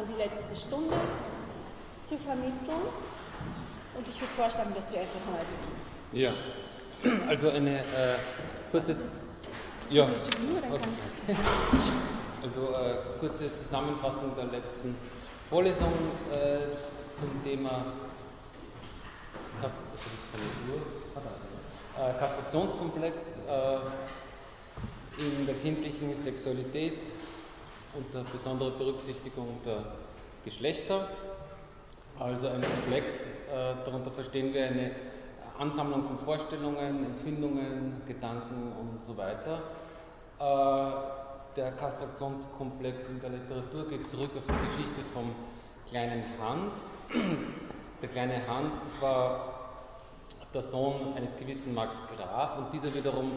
sozusagen die letzte Stunde zu vermitteln. Und ich würde vorschlagen, dass Sie einfach mal beginnen. Ja, also eine äh, kurze, ja, okay. also äh, kurze Zusammenfassung der letzten Vorlesung äh, zum Thema Kast äh, Kastrationskomplex äh, in der kindlichen Sexualität unter besonderer Berücksichtigung der Geschlechter. Also ein Komplex, äh, darunter verstehen wir eine Ansammlung von Vorstellungen, Empfindungen, Gedanken und so weiter. Äh, der Kastrationskomplex in der Literatur geht zurück auf die Geschichte vom kleinen Hans. Der kleine Hans war der Sohn eines gewissen Max Graf und dieser wiederum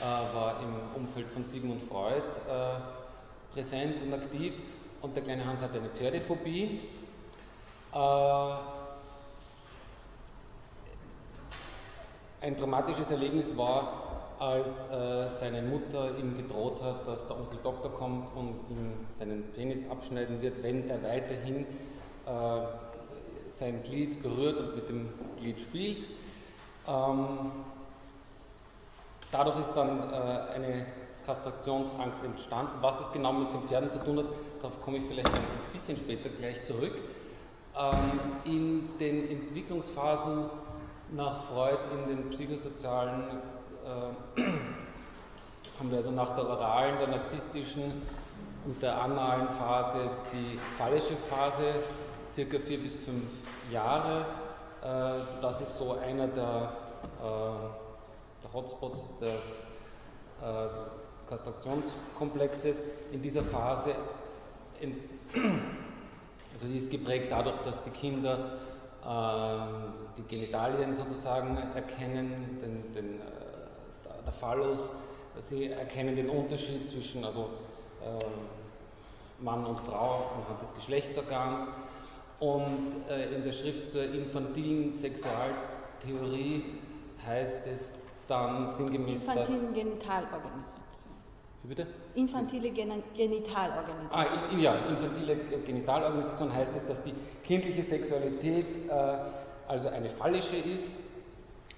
äh, war im Umfeld von Sigmund Freud äh, präsent und aktiv und der kleine Hans hatte eine Pferdephobie. Äh, ein dramatisches Erlebnis war, als äh, seine Mutter ihm gedroht hat, dass der Onkel Doktor kommt und ihm seinen Penis abschneiden wird, wenn er weiterhin äh, sein Glied berührt und mit dem Glied spielt. Ähm, dadurch ist dann eine Kastrationsangst entstanden. Was das genau mit den Pferden zu tun hat, darauf komme ich vielleicht ein bisschen später gleich zurück. Ähm, in den Entwicklungsphasen nach Freud in den psychosozialen äh, haben wir also nach der oralen, der narzisstischen und der analen Phase die phallische Phase, circa vier bis fünf Jahre. Äh, das ist so einer der, äh, der Hotspots des Kastrationskomplexes. In dieser Phase, in, also die ist geprägt dadurch, dass die Kinder die Genitalien sozusagen erkennen, den, den, der Phallus, sie erkennen den Unterschied zwischen also, Mann und Frau anhand des Geschlechtsorgans. Und äh, in der Schrift zur infantilen Sexualtheorie heißt es dann sinngemäß. Infantilen Genitalorganisation. Wie bitte? Infantile Gen Genitalorganisation. Ah, ja, infantile Genitalorganisation heißt es, dass die kindliche Sexualität äh, also eine phallische ist.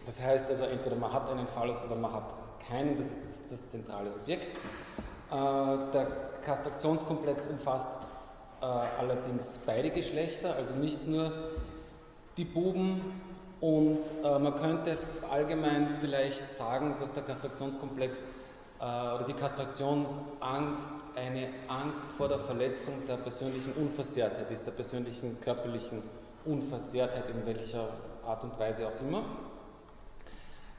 Das heißt also, entweder man hat einen Phallus oder man hat keinen, das ist das, das zentrale Objekt. Äh, der Kastrationskomplex umfasst äh, allerdings beide Geschlechter, also nicht nur die Buben. Und äh, man könnte allgemein vielleicht sagen, dass der Kastrationskomplex äh, oder die Kastrationsangst eine Angst vor der Verletzung der persönlichen Unversehrtheit ist, der persönlichen körperlichen Unversehrtheit in welcher Art und Weise auch immer.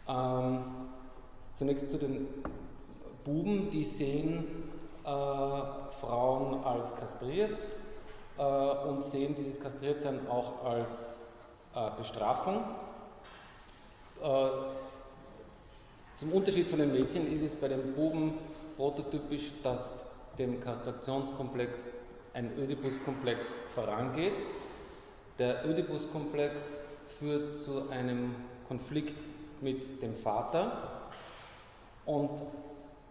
Ähm, zunächst zu den Buben, die sehen äh, Frauen als kastriert äh, und sehen dieses Kastriertsein auch als äh, Bestrafung. Zum Unterschied von den Mädchen ist es bei den Buben prototypisch, dass dem Kastrationskomplex ein Ödipuskomplex vorangeht. Der Ödipuskomplex führt zu einem Konflikt mit dem Vater und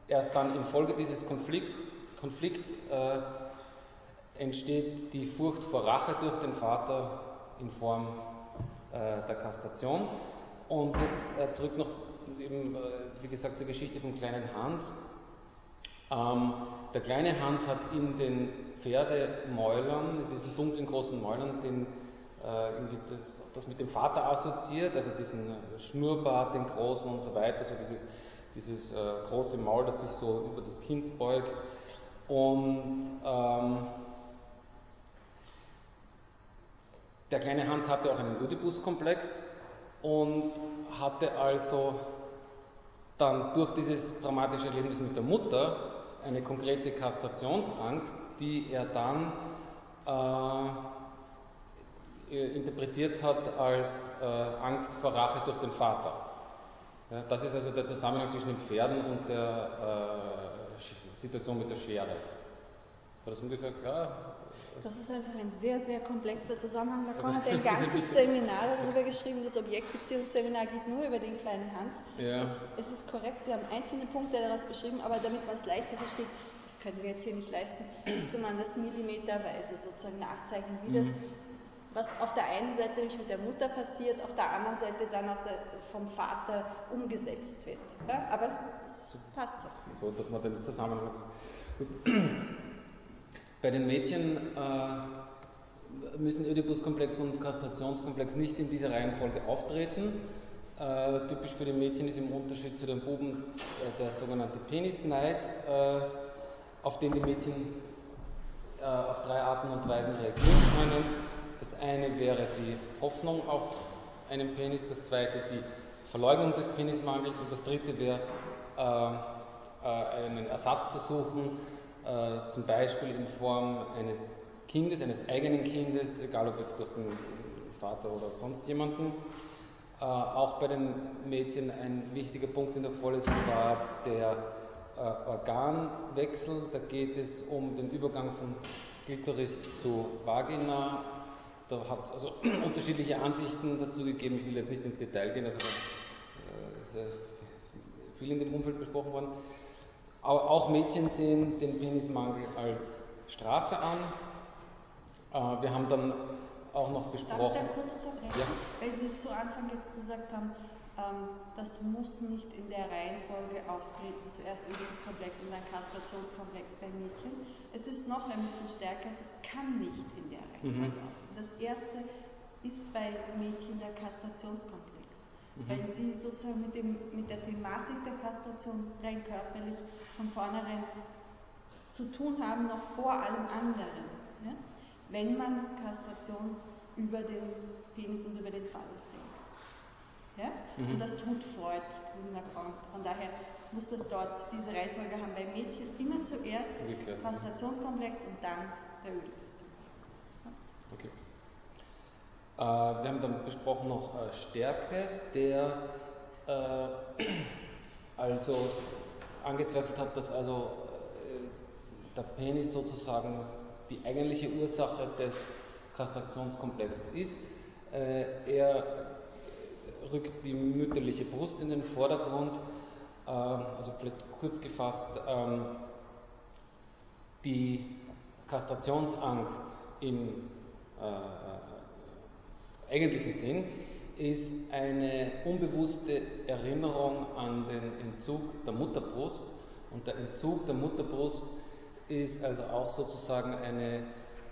erst dann infolge dieses Konflikts, Konflikts äh, entsteht die Furcht vor Rache durch den Vater in Form äh, der Kastration. Und jetzt äh, zurück noch, eben, äh, wie gesagt, zur Geschichte vom kleinen Hans. Ähm, der kleine Hans hat in den Pferdemäulern, diesen dunklen großen Mäulern, den, äh, das, das, mit dem Vater assoziiert, also diesen Schnurrbart, den großen und so weiter, so dieses dieses äh, große Maul, das sich so über das Kind beugt. Und ähm, der kleine Hans hatte auch einen Oedipus-Komplex und hatte also dann durch dieses dramatische Erlebnis mit der Mutter eine konkrete Kastrationsangst, die er dann äh, interpretiert hat als äh, Angst vor Rache durch den Vater. Ja, das ist also der Zusammenhang zwischen den Pferden und der äh, Situation mit der Schere. War das ungefähr klar? Das ist einfach ein sehr, sehr komplexer Zusammenhang. Da also, hat ein ganzes Seminar darüber geschrieben. Das Objektbeziehungsseminar geht nur über den kleinen Hans. Ja. Es, es, ist korrekt, Sie haben einzelne Punkte daraus beschrieben, aber damit man es leichter versteht, das können wir jetzt hier nicht leisten, müsste man das millimeterweise sozusagen nachzeichnen, wie das, mhm. was auf der einen Seite nämlich mit der Mutter passiert, auf der anderen Seite dann der, vom Vater umgesetzt wird. Ja? Aber es, es passt so. So, dass man den Zusammenhang. Bei den Mädchen äh, müssen Oedipus-Komplex und Kastrationskomplex nicht in dieser Reihenfolge auftreten. Äh, typisch für die Mädchen ist im Unterschied zu den Buben äh, der sogenannte Penisneid, äh, auf den die Mädchen äh, auf drei Arten und Weisen reagieren können. Das eine wäre die Hoffnung auf einen Penis, das zweite die Verleugnung des Penismangels und das dritte wäre äh, einen Ersatz zu suchen, zum Beispiel in Form eines Kindes, eines eigenen Kindes, egal ob jetzt durch den Vater oder sonst jemanden. Äh, auch bei den Mädchen ein wichtiger Punkt in der Vorlesung war der äh, Organwechsel. Da geht es um den Übergang von Klitoris zu Vagina. Da hat es also unterschiedliche Ansichten dazu gegeben. Ich will jetzt nicht ins Detail gehen, also äh, ist viel in dem Umfeld besprochen worden. Aber auch Mädchen sehen den Penismangel als Strafe an. Äh, wir haben dann auch noch besprochen. Darf ich da kurz unterbrechen? Ja. Weil Sie zu Anfang jetzt gesagt haben, ähm, das muss nicht in der Reihenfolge auftreten, zuerst Übungskomplex und dann Kastrationskomplex bei Mädchen. Es ist noch ein bisschen stärker, das kann nicht in der Reihenfolge mhm. auftreten. Das erste ist bei Mädchen der Kastrationskomplex. Mhm. Weil die sozusagen mit, dem, mit der Thematik der Kastration rein körperlich von vornherein zu tun haben, noch vor allem anderen. Ja? wenn man Kastration über den Penis und über den Phallus denkt. Ja? Mhm. Und das tut Freud tun Lacan. Von daher muss das dort diese Reihenfolge haben bei Mädchen immer zuerst. Kastrationskomplex und dann der Ödipus. Ja? Okay. Äh, wir haben dann besprochen noch äh, Stärke, der äh, also angezweifelt hat, dass also der Penis sozusagen die eigentliche Ursache des Kastrationskomplexes ist. Er rückt die mütterliche Brust in den Vordergrund, also vielleicht kurz gefasst, ähm, die Kastrationsangst im eigentlichen Sinn ist eine unbewusste Erinnerung an den Entzug der Mutterbrust und der Entzug der Mutterbrust ist also auch sozusagen eine,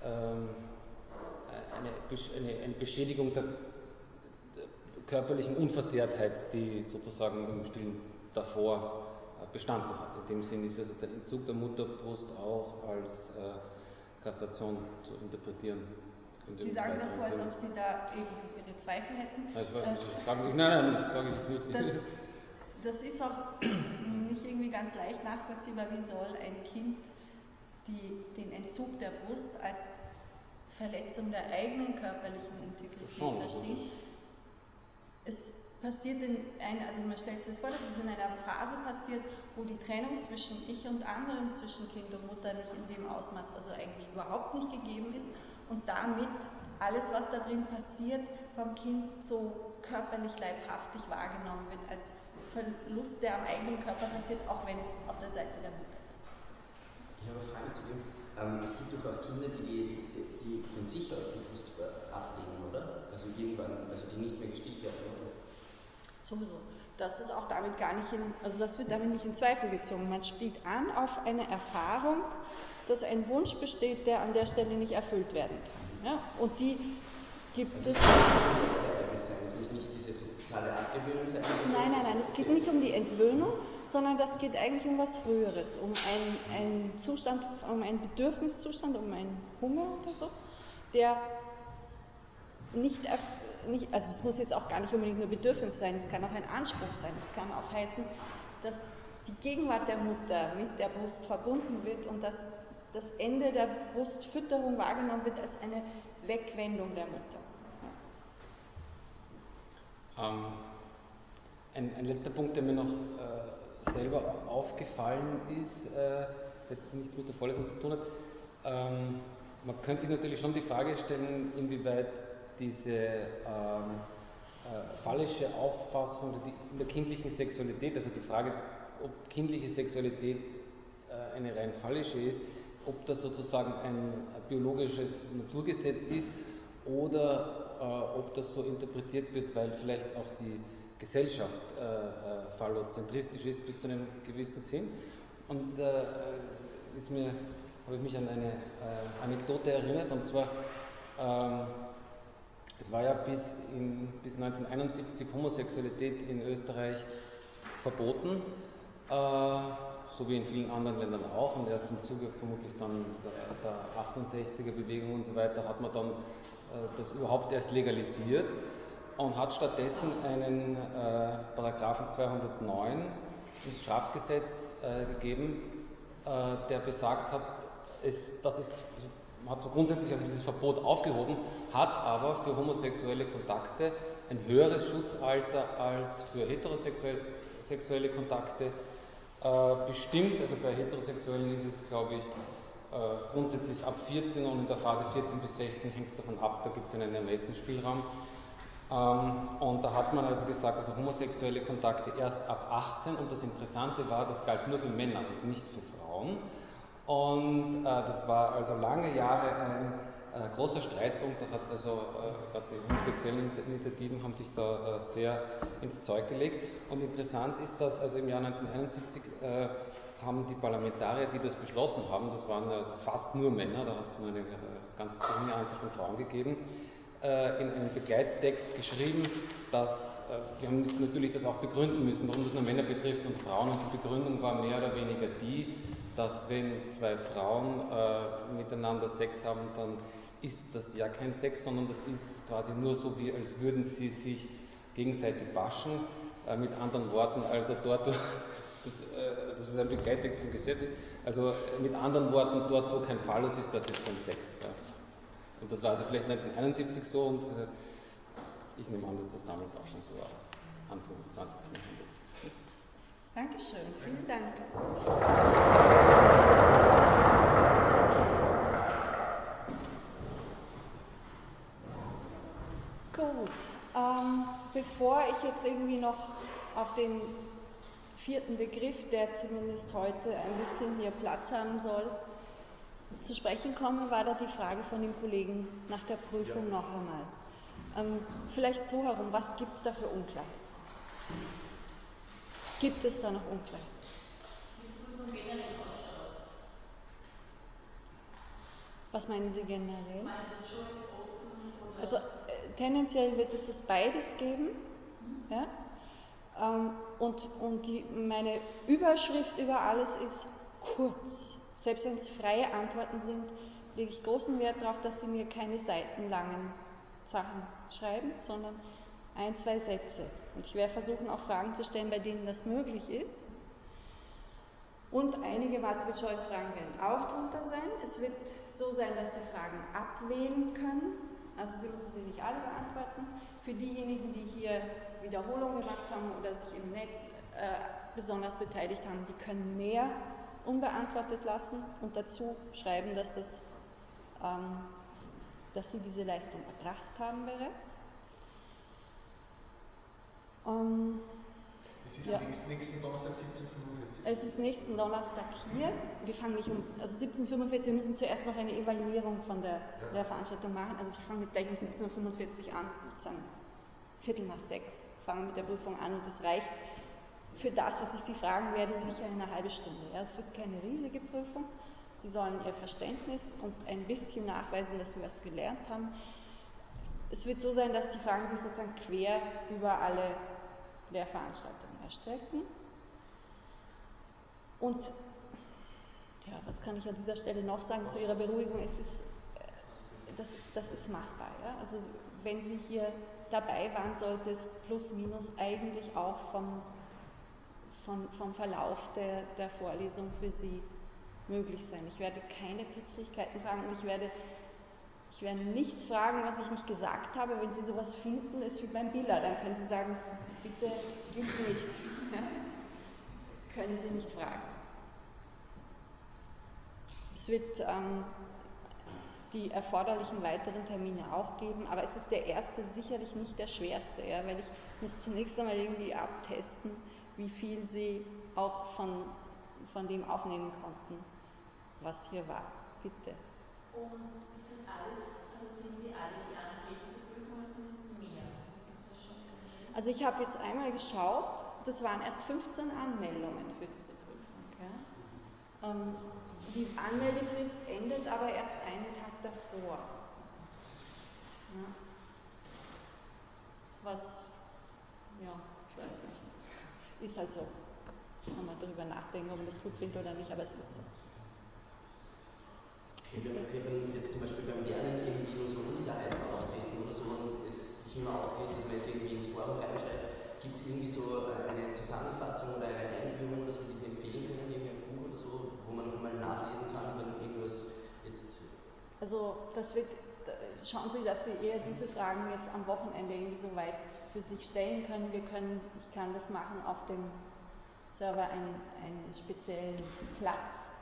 ähm, eine, eine, eine, Beschädigung der körperlichen Unversehrtheit, die sozusagen im Stillen davor äh, bestanden hat. In dem Sinn ist also der Entzug der Mutterbrust auch als äh, Kastration zu interpretieren. Sie sagen das so, als ob Sie da irgendwie Ihre Zweifel hätten. Ich weiß, äh, sagen, nein, nein, das sage ich nicht. Das, das ist auch nicht irgendwie ganz leicht nachvollziehbar, wie soll ein Kind die, den Entzug der Brust als Verletzung der eigenen körperlichen Integrität verstehen. Es passiert in einer, also man stellt sich das vor, dass es in einer Phase passiert, wo die Trennung zwischen Ich und anderen, zwischen Kind und Mutter nicht in dem Ausmaß, also eigentlich überhaupt nicht gegeben ist und damit alles, was da drin passiert, vom Kind so körperlich leibhaftig wahrgenommen wird als Verlust, der am eigenen Körper passiert, auch wenn es auf der Seite der Mutter ich habe eine Frage zu dem. Ähm, es gibt doch auch Kinder, die, die, die von sich aus die Brust ablegen, oder? Also irgendwann, also die nicht mehr gestillt werden, oder? Sowieso. Das ist auch damit gar nicht in, also das wird damit nicht in Zweifel gezogen. Man spielt an auf eine Erfahrung, dass ein Wunsch besteht, der an der Stelle nicht erfüllt werden kann. Ja? Und die gibt also es. Es muss nicht diese totale Abgewöhnung sein? Nein, nein, nein, es geht nicht um die Entwöhnung, sondern das geht eigentlich um was Früheres, um einen, Zustand, um einen Bedürfniszustand, um einen Hunger oder so, der nicht, nicht, also es muss jetzt auch gar nicht unbedingt nur Bedürfnis sein, es kann auch ein Anspruch sein, es kann auch heißen, dass die Gegenwart der Mutter mit der Brust verbunden wird und dass das Ende der Brustfütterung wahrgenommen wird als eine Wegwendung der Mutter. Ähm, ein, ein, letzter Punkt, der mir noch äh, selber aufgefallen ist, äh, jetzt nichts mit der Vorlesung zu tun hat. Ähm, man könnte sich natürlich schon die Frage stellen, inwieweit diese ähm, äh, falsche Auffassung in der kindlichen Sexualität, also die Frage, ob kindliche Sexualität äh, äh, eine rein fallische ist, ob das sozusagen ein biologisches Naturgesetz ist oder äh, ob das so interpretiert wird, weil vielleicht auch die Gesellschaft äh, äh, phallozentristisch ist bis zu einem gewissen Sinn. Und äh, habe ich mich an eine äh, Anekdote erinnert, und zwar, ähm, es war ja bis, in, bis 1971 Homosexualität in Österreich verboten, äh, so wie in vielen anderen Ländern auch, und erst im Zuge vermutlich dann der, der 68er Bewegung und so weiter hat man dann äh, das überhaupt erst legalisiert und hat stattdessen einen äh, Paragraphen 209 ins Strafgesetz äh, gegeben, äh, der besagt hat, es, das ist, hat so grundsätzlich also dieses Verbot aufgehoben, hat aber für homosexuelle Kontakte ein höheres Schutzalter als für heterosexuelle Kontakte äh, bestimmt. Also bei Heterosexuellen ist es, glaube ich, äh, grundsätzlich ab 14 und in der Phase 14 bis 16 hängt es davon ab, da gibt es einen Ermessensspielraum. Ähm, und da hat man also gesagt, also homosexuelle Kontakte erst ab 18 und das Interessante war, das galt nur für Männer und nicht für Frauen. Und äh, das war also lange Jahre ein äh, großer Streitpunkt, da hat es also, äh, die homosexuellen Initiativen haben sich da äh, sehr ins Zeug gelegt. Und interessant ist, dass also im Jahr 1971 äh, haben die Parlamentarier, die das beschlossen haben, das waren also fast nur Männer, da hat es nur eine äh, ganz geringe Anzahl von Frauen gegeben, in einem Begleittext geschrieben, dass wir haben natürlich das auch begründen müssen, warum das nur Männer betrifft und Frauen. Und die Begründung war mehr oder weniger die, dass wenn zwei Frauen äh, miteinander Sex haben, dann ist das ja kein Sex, sondern das ist quasi nur so, wie als würden sie sich gegenseitig waschen. Äh, mit anderen Worten, also dort, das, äh, das ist ein Begleittext vom Gesetz, also mit anderen Worten, dort, wo kein Phallus ist, dort ist kein Sex. Ja. Und das war also vielleicht 1971 so und äh, ich nehme an, dass das damals auch schon so war, Anfang des 20. Jahrhunderts. Dankeschön, vielen Dank. Gut, ähm, bevor ich jetzt irgendwie noch auf den vierten Begriff, der zumindest heute ein bisschen hier Platz haben soll, zu sprechen komme, war da die Frage von dem Kollegen nach der Prüfung ja. noch einmal. Ähm, vielleicht so herum, was gibt es da für Unklarheit? Gibt es da noch Unklarheit? Was meinen Sie generell? Also äh, tendenziell wird es das beides geben. Mhm. Ja? Ähm, und und die, meine Überschrift über alles ist kurz. Selbst wenn es freie Antworten sind, lege ich großen Wert darauf, dass Sie mir keine seitenlangen Sachen schreiben, sondern ein, zwei Sätze. Und ich werde versuchen, auch Fragen zu stellen, bei denen das möglich ist. Und einige Multiple-Choice-Fragen werden auch drunter sein. Es wird so sein, dass Sie Fragen abwählen können. Also Sie müssen sie nicht alle beantworten. Für diejenigen, die hier Wiederholungen gemacht haben oder sich im Netz äh, besonders beteiligt haben, die können mehr unbeantwortet lassen und dazu schreiben, dass, das, ähm, dass sie diese Leistung erbracht haben bereits. Ähm, es ist ja. nächsten Donnerstag 17.45 Es ist nächsten Donnerstag hier. Wir fangen nicht um, also 17.45 wir müssen zuerst noch eine Evaluierung von der, ja. der Veranstaltung machen. Also ich fange gleich um 17.45 Uhr an, sozusagen Viertel nach sechs fangen wir mit der Prüfung an und das reicht für das, was ich Sie fragen werde, sicher eine halbe Stunde. Ja, es wird keine riesige Prüfung. Sie sollen Ihr Verständnis und ein bisschen nachweisen, dass Sie was gelernt haben. Es wird so sein, dass die Fragen sich sozusagen quer über alle Lehrveranstaltungen erstrecken. Und ja, was kann ich an dieser Stelle noch sagen zu Ihrer Beruhigung? Es ist, äh, das, das ist machbar. Ja? Also wenn Sie hier dabei waren, sollte es plus minus eigentlich auch vom von, vom Verlauf der, der Vorlesung für Sie möglich sein. Ich werde keine Pitzlichkeiten fragen und ich werde, ich werde nichts fragen, was ich nicht gesagt habe. Wenn Sie sowas finden, ist wie beim Biller, dann können Sie sagen, bitte gilt nicht. Ja? Können Sie nicht fragen. Es wird ähm, die erforderlichen weiteren Termine auch geben, aber es ist der erste sicherlich nicht der schwerste, ja, weil ich muss zunächst einmal irgendwie abtesten, wie viel sie auch von, von dem aufnehmen konnten, was hier war. Bitte. Und ist das alles, also sind die alle, die antreten zur Prüfung, oder sind es mehr? Also ich habe jetzt einmal geschaut, das waren erst 15 Anmeldungen für diese Prüfung. Ja? Ähm, die Anmeldefrist endet aber erst einen Tag davor. Ja. Was, ja, ich weiß nicht. Ist halt so. Kann man darüber nachdenken, ob man das gut findet oder nicht, aber es ist so. Okay, wenn jetzt zum Beispiel beim Lernen irgendwie nur so Unklarheiten auftreten oder so und es sich immer ausgeht, dass man jetzt irgendwie ins Forum reinschreibt, gibt es irgendwie so eine Zusammenfassung oder eine Einführung oder so, die Sie empfehlen können, irgendwie ein Buch oder so, wo man nochmal nachlesen kann, wenn irgendwas jetzt. Also das wird schauen Sie, dass Sie eher diese Fragen jetzt am Wochenende irgendwie so weit für sich stellen können. Wir können, ich kann das machen, auf dem Server einen, einen speziellen Platz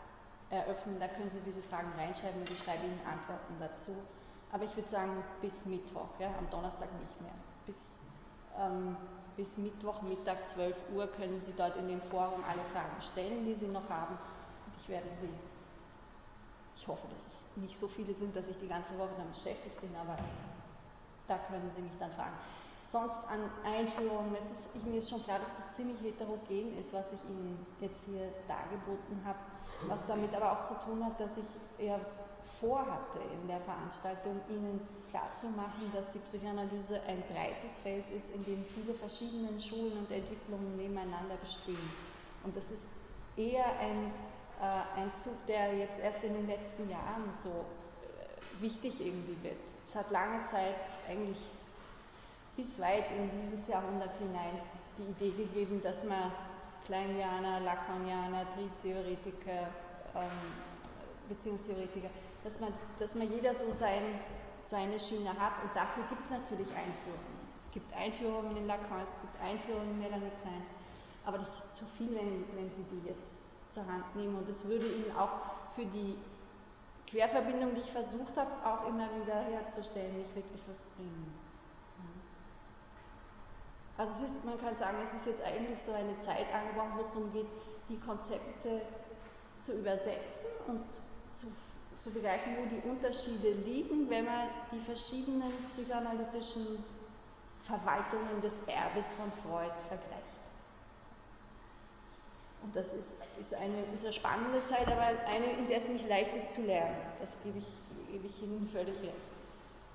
eröffnen. Da können Sie diese Fragen reinschreiben und ich schreibe Ihnen Antworten dazu. Aber ich würde sagen, bis Mittwoch, ja, am Donnerstag nicht mehr. Bis, ähm, bis Mittwoch, Mittag 12 Uhr können Sie dort in dem Forum alle Fragen stellen, die Sie noch haben. Und ich werde sie, ich hoffe, dass es nicht so viele sind, dass ich die ganze Woche dann beschäftigt bin, aber da können Sie mich dann fragen. Sonst an Einführungen, es ist, mir ist schon klar, dass es ziemlich heterogen ist, was ich Ihnen jetzt hier dargeboten habe was damit aber auch zu tun hat, dass ich eher vorhatte in der Veranstaltung, Ihnen klarzumachen, dass die Psychoanalyse ein breites Feld ist, in dem viele verschiedene Schulen und Entwicklungen nebeneinander bestehen. Und das ist eher ein, äh, ein Zug, der jetzt erst in den letzten Jahren so äh, wichtig irgendwie wird. Es hat lange Zeit, eigentlich bis weit in dieses Jahrhundert hinein, die Idee gegeben, dass man Kleinianer, Lacanianer, Triebtheoretiker, ähm, Beziehungstheoretiker, dass man, dass man jeder so sein, seine Schiene hat und dafür gibt es natürlich Einführungen. Es gibt Einführungen in Lacan, es gibt Einführungen in Melanie Klein, aber das ist zu viel, wenn, wenn Sie die jetzt zur Hand nehmen und das würde Ihnen auch für die Querverbindung, die ich versucht habe, auch immer wieder herzustellen, nicht wirklich was bringen. Also ist, man kann sagen, es ist jetzt eigentlich so eine Zeit angebrochen, wo es darum geht, die Konzepte zu übersetzen und zu, zu begreifen, wo die Unterschiede liegen, wenn man die verschiedenen psychoanalytischen Verwaltungen des Erbes von Freud vergleicht. Und das ist, ist, eine, ist eine spannende Zeit, aber eine, in der es nicht leicht ist zu lernen. Das gebe ich, gebe ich Ihnen völlig recht.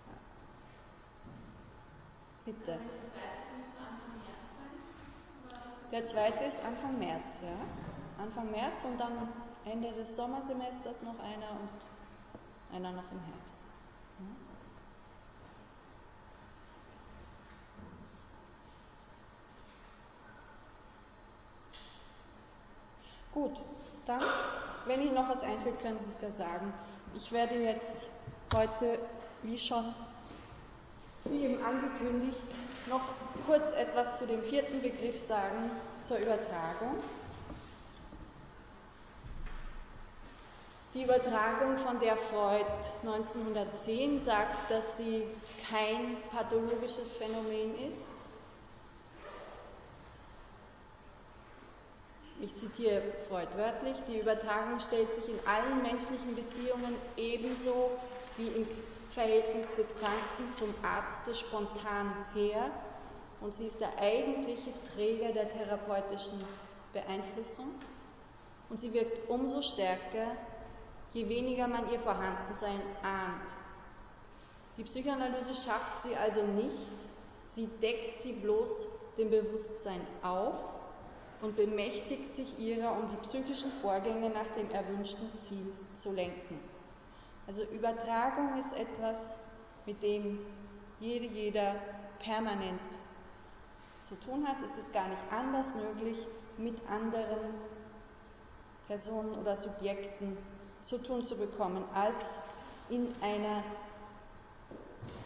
Ja. Bitte. Der zweite ist Anfang März, ja. Anfang März und dann Ende des Sommersemesters noch einer und einer noch im Herbst. Ja. Gut, dann, wenn Ihnen noch was einfällt, können Sie es ja sagen. Ich werde jetzt heute, wie schon, wie eben angekündigt, noch kurz etwas zu dem vierten Begriff sagen, zur Übertragung. Die Übertragung, von der Freud 1910 sagt, dass sie kein pathologisches Phänomen ist. Ich zitiere Freud wörtlich, die Übertragung stellt sich in allen menschlichen Beziehungen ebenso wie im Verhältnis des Kranken zum Arzte spontan her und sie ist der eigentliche Träger der therapeutischen Beeinflussung und sie wirkt umso stärker, je weniger man ihr Vorhandensein ahnt. Die Psychoanalyse schafft sie also nicht, sie deckt sie bloß dem Bewusstsein auf und bemächtigt sich ihrer, um die psychischen Vorgänge nach dem erwünschten Ziel zu lenken. Also Übertragung ist etwas, mit dem jede, jeder permanent zu tun hat. Es ist gar nicht anders möglich, mit anderen Personen oder Subjekten zu tun zu bekommen, als in einer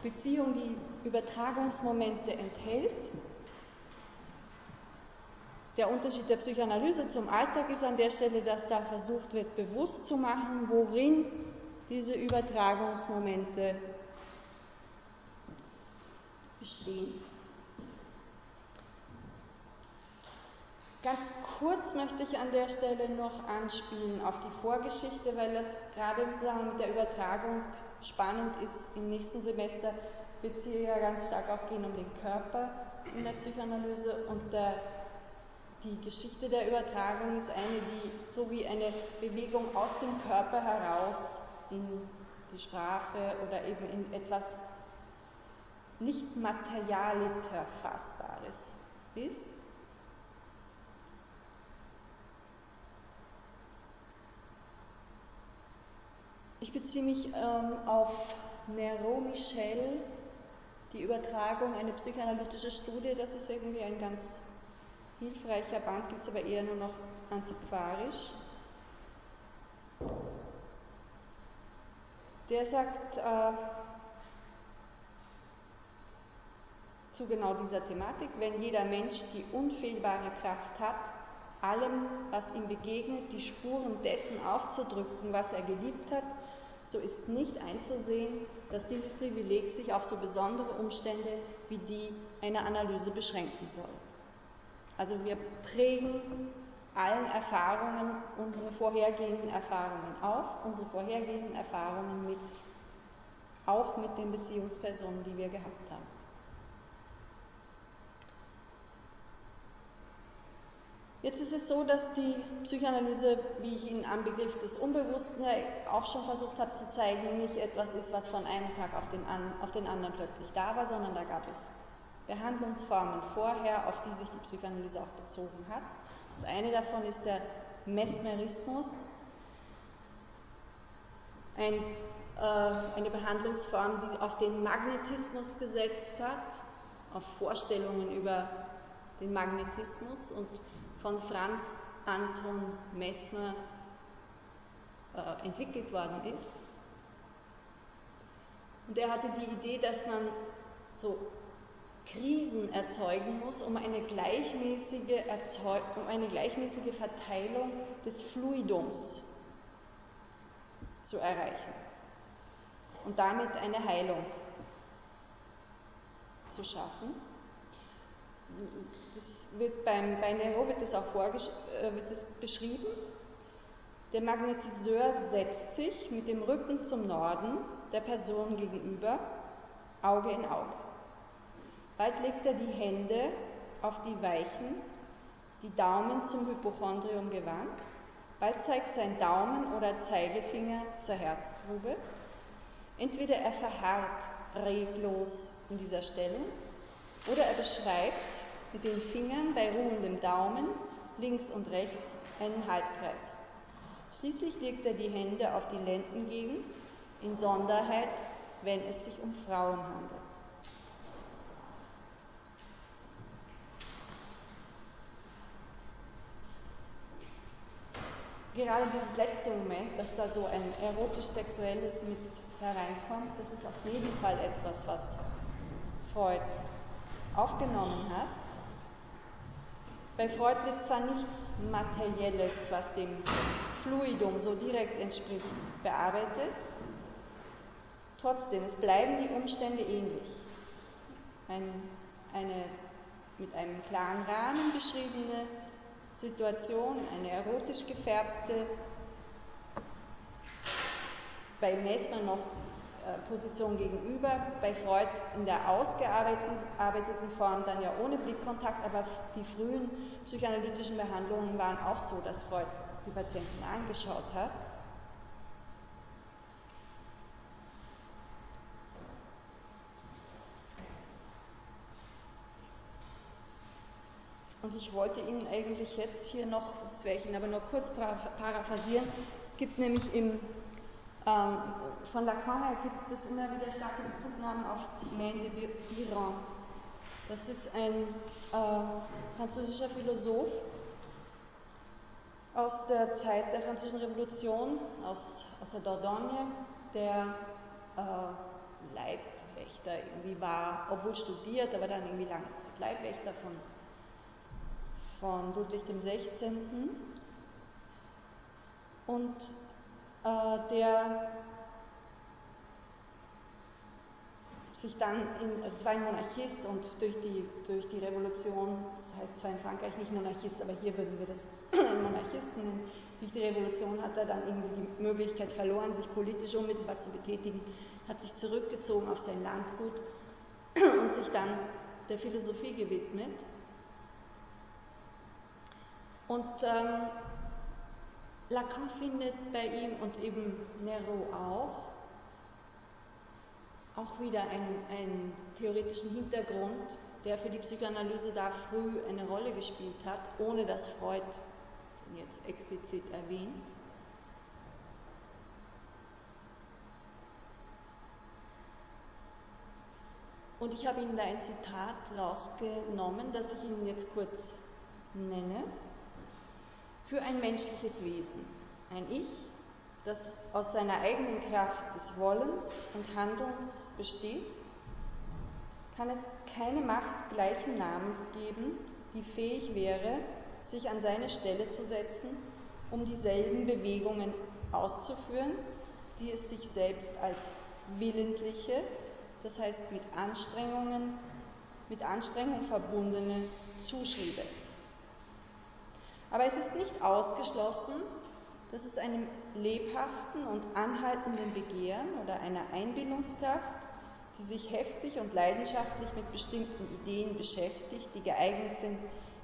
Beziehung, die Übertragungsmomente enthält. Der Unterschied der Psychoanalyse zum Alltag ist an der Stelle, dass da versucht wird, bewusst zu machen, worin diese Übertragungsmomente bestehen. Ganz kurz möchte ich an der Stelle noch anspielen auf die Vorgeschichte, weil das gerade im Zusammenhang mit der Übertragung spannend ist. Im nächsten Semester wird es hier ja ganz stark auch gehen um den Körper in der Psychoanalyse und der, die Geschichte der Übertragung ist eine, die so wie eine Bewegung aus dem Körper heraus in die Sprache oder eben in etwas nicht materialiter Fassbares ist. Ich beziehe mich ähm, auf Nero Michel, die Übertragung, eine psychoanalytische Studie. Das ist irgendwie ein ganz hilfreicher Band, gibt es aber eher nur noch antiquarisch. Der sagt äh, zu genau dieser Thematik, wenn jeder Mensch die unfehlbare Kraft hat, allem, was ihm begegnet, die Spuren dessen aufzudrücken, was er geliebt hat, so ist nicht einzusehen, dass dieses Privileg sich auf so besondere Umstände wie die einer Analyse beschränken soll. Also wir prägen allen Erfahrungen unsere vorhergehenden Erfahrungen auf, unsere vorhergehenden Erfahrungen mit, auch mit den Beziehungspersonen, die wir gehabt haben. Jetzt ist es so, dass die Psychoanalyse, wie ich Ihnen am Begriff des Unbewussten auch schon versucht habe zu zeigen, nicht etwas ist, was von einem Tag auf den, an, auf den anderen plötzlich da war, sondern da gab es Behandlungsformen vorher, auf die sich die Psychoanalyse auch bezogen hat. Und eine davon ist der Mesmerismus, ein, äh, eine Behandlungsform, die auf den Magnetismus gesetzt hat, auf Vorstellungen über den Magnetismus und von Franz Anton Messmer äh, entwickelt worden ist. Und er hatte die Idee, dass man so Krisen erzeugen muss, um eine gleichmäßige, Erzeug um eine gleichmäßige Verteilung des Fluidums zu erreichen und damit eine Heilung zu schaffen das wird beim, bei Nero wird das auch äh, wird das beschrieben. Der Magnetiseur setzt sich mit dem Rücken zum Norden der Person gegenüber, Auge in Auge. Bald legt er die Hände auf die Weichen, die Daumen zum Hypochondrium gewandt. Bald zeigt sein Daumen oder Zeigefinger zur Herzgrube. Entweder er verharrt reglos in dieser Stellung oder er beschreibt mit den Fingern bei ruhendem Daumen links und rechts einen Halbkreis. Schließlich legt er die Hände auf die Lendengegend, in Sonderheit, wenn es sich um Frauen handelt. Gerade dieses letzte Moment, dass da so ein erotisch-sexuelles mit hereinkommt, das ist auf jeden Fall etwas, was Freud aufgenommen hat. Bei Freud wird zwar nichts Materielles, was dem Fluidum so direkt entspricht, bearbeitet, trotzdem, es bleiben die Umstände ähnlich. Ein, eine mit einem klaren Rahmen beschriebene Situation, eine erotisch gefärbte, bei Messner noch äh, Position gegenüber, bei Freud in der ausgearbeiteten Form dann ja ohne Blickkontakt, aber die frühen psychoanalytischen Behandlungen waren auch so, dass Freud die Patienten angeschaut hat. Und ich wollte Ihnen eigentlich jetzt hier noch, das werde ich Ihnen aber nur kurz paraphrasieren, es gibt nämlich im ähm, von Lacan her gibt es immer wieder starke Bezugnahmen auf Maine de Biran. Das ist ein äh, französischer Philosoph aus der Zeit der Französischen Revolution, aus, aus der Dordogne, der äh, Leibwächter irgendwie war, obwohl studiert, aber dann irgendwie lange Zeit Leibwächter von, von Ludwig XVI. Und äh, der sich dann, in, also es war ein Monarchist und durch die, durch die Revolution, das heißt zwar in Frankreich nicht Monarchist, aber hier würden wir das einen Monarchisten nennen, durch die Revolution hat er dann irgendwie die Möglichkeit verloren, sich politisch unmittelbar zu betätigen, hat sich zurückgezogen auf sein Landgut und sich dann der Philosophie gewidmet. Und ähm, Lacan findet bei ihm und eben Nero auch auch wieder einen, einen theoretischen Hintergrund, der für die Psychoanalyse da früh eine Rolle gespielt hat, ohne dass Freud ihn jetzt explizit erwähnt. Und ich habe Ihnen da ein Zitat rausgenommen, das ich Ihnen jetzt kurz nenne. Für ein menschliches Wesen, ein Ich, das aus seiner eigenen Kraft des Wollens und Handelns besteht, kann es keine Macht gleichen Namens geben, die fähig wäre, sich an seine Stelle zu setzen, um dieselben Bewegungen auszuführen, die es sich selbst als willentliche, das heißt mit Anstrengungen, mit Anstrengung verbundene zuschriebe. Aber es ist nicht ausgeschlossen, dass es einem lebhaften und anhaltenden Begehren oder einer Einbildungskraft, die sich heftig und leidenschaftlich mit bestimmten Ideen beschäftigt, die geeignet sind,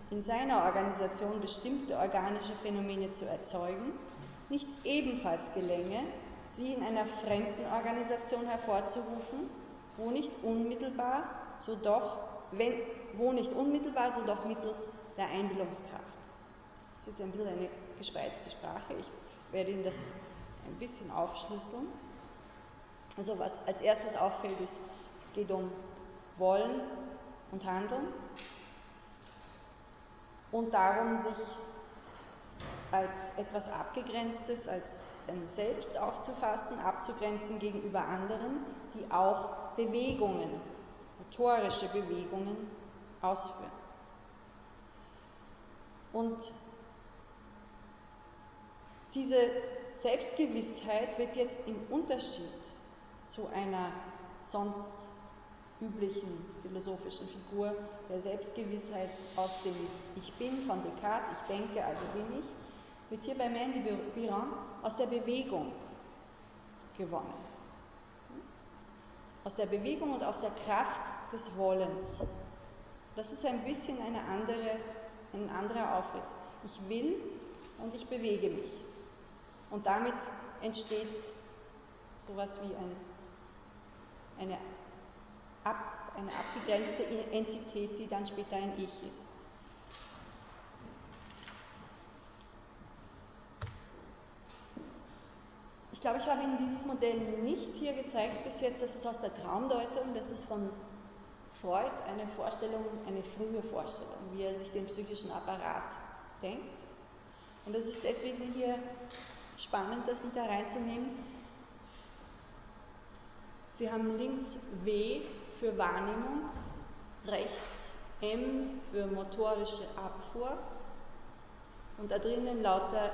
in seiner Organisation bestimmte organische Phänomene zu erzeugen, nicht ebenfalls gelänge, sie in einer fremden Organisation hervorzurufen, wo nicht unmittelbar, so doch, wenn, wo nicht unmittelbar, so doch mittels der Einbildungskraft. Das ist jetzt ein bisschen eine gespeizte Sprache. Ich werde Ihnen das ein bisschen aufschlüsseln. Also was als erstes auffällt, ist, es geht um Wollen und Handeln und darum, sich als etwas Abgegrenztes, als ein Selbst aufzufassen, abzugrenzen gegenüber anderen, die auch Bewegungen, motorische Bewegungen ausführen. Und diese Selbstgewissheit wird jetzt im Unterschied zu einer sonst üblichen philosophischen Figur der Selbstgewissheit aus dem Ich bin von Descartes, ich denke, also bin ich, wird hier bei Mandy Biran aus der Bewegung gewonnen. Aus der Bewegung und aus der Kraft des Wollens. Das ist ein bisschen eine andere, ein anderer Aufriss. Ich will und ich bewege mich. Und damit entsteht sowas wie ein, eine, ab, eine abgegrenzte Entität, die dann später ein Ich ist. Ich glaube, ich habe Ihnen dieses Modell nicht hier gezeigt bis jetzt. Das ist aus der Traumdeutung. Das ist von Freud eine Vorstellung, eine frühe Vorstellung, wie er sich den psychischen Apparat denkt. Und es ist deswegen hier spannend, das mit da reinzunehmen. Sie haben links W für Wahrnehmung, rechts M für motorische Abfuhr und da drinnen lauter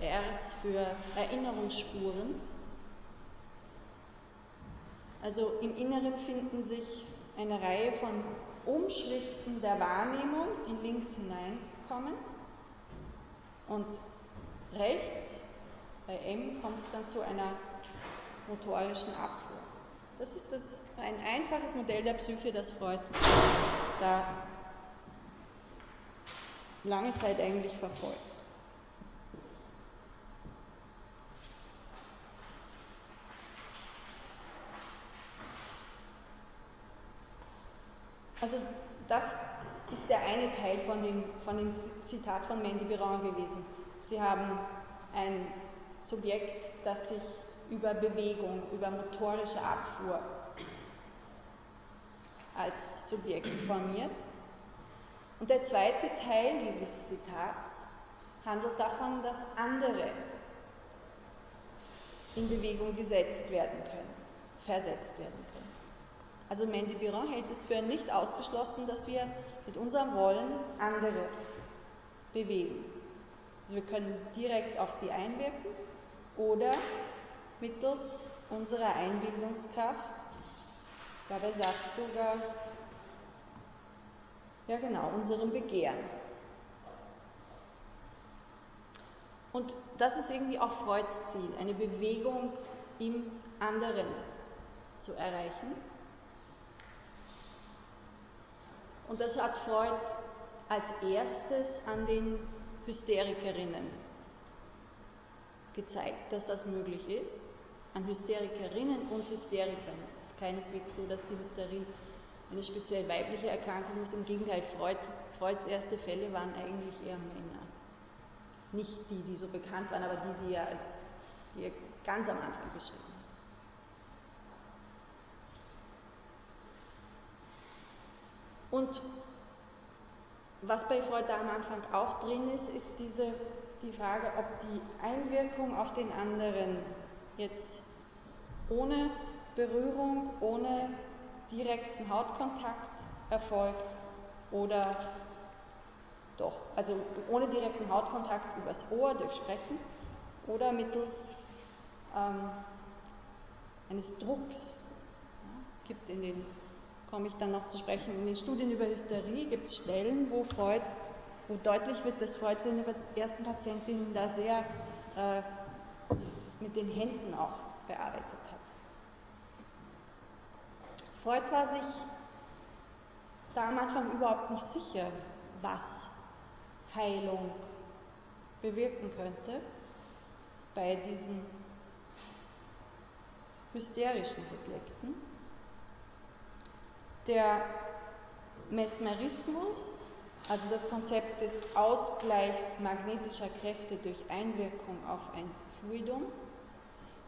Rs für Erinnerungsspuren. Also im Inneren finden sich eine Reihe von Umschriften der Wahrnehmung, die links hineinkommen und rechts bei M kommt es dann zu einer motorischen Abfuhr. Das ist das, ein einfaches Modell der Psyche, das Freud da lange Zeit eigentlich verfolgt. Also das ist der eine Teil von dem, von dem Zitat von Mandy Biran gewesen. Sie haben ein Subjekt, das sich über Bewegung, über motorische Abfuhr als Subjekt formiert. Und der zweite Teil dieses Zitats handelt davon, dass andere in Bewegung gesetzt werden können, versetzt werden können. Also Mandy Biron hält es für nicht ausgeschlossen, dass wir mit unserem Wollen andere bewegen. Wir können direkt auf sie einwirken oder mittels unserer Einbildungskraft Ich glaube, er sagt sogar, ja genau, unserem Begehren. Und das ist irgendwie auch Freuds Ziel, eine Bewegung im anderen zu erreichen. Und das hat Freud als erstes an den Hysterikerinnen gezeigt, dass das möglich ist. An Hysterikerinnen und Hysterikern. Es ist keineswegs so, dass die Hysterie eine speziell weibliche Erkrankung ist. Im Gegenteil, Freud, Freuds erste Fälle waren eigentlich eher Männer. Nicht die, die so bekannt waren, aber die, die er, als, die er ganz am Anfang beschrieben hat. Und was bei Freud da am Anfang auch drin ist, ist diese, die Frage, ob die Einwirkung auf den anderen jetzt ohne Berührung, ohne direkten Hautkontakt erfolgt oder doch, also ohne direkten Hautkontakt übers Ohr durch Sprechen oder mittels ähm, eines Drucks. Es gibt in den, komme ich dann noch zu sprechen, in den Studien über Hysterie gibt es Stellen, wo Freud, wo deutlich wird, dass Freud seine ersten Patientinnen da sehr äh, mit den Händen auch bearbeitet hat. Freud war sich da am Anfang überhaupt nicht sicher, was Heilung bewirken könnte bei diesen hysterischen Subjekten. Der Mesmerismus, also das Konzept des Ausgleichs magnetischer Kräfte durch Einwirkung auf ein Fluidum,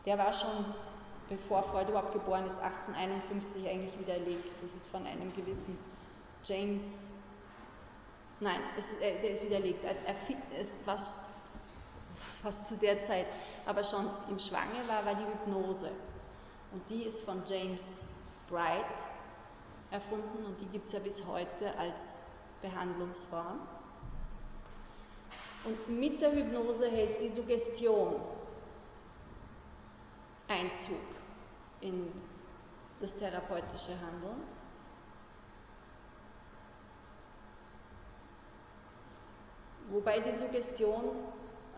der war schon, bevor Freud überhaupt geboren ist, 1851 eigentlich widerlegt. Das ist von einem gewissen James Nein, es, äh, der ist widerlegt. Als es fast, fast zu der Zeit aber schon im Schwange war, war die Hypnose. Und die ist von James Bright erfunden und die gibt es ja bis heute als Behandlungsform. Und mit der Hypnose hält die Suggestion Einzug in das therapeutische Handeln. wobei die Suggestion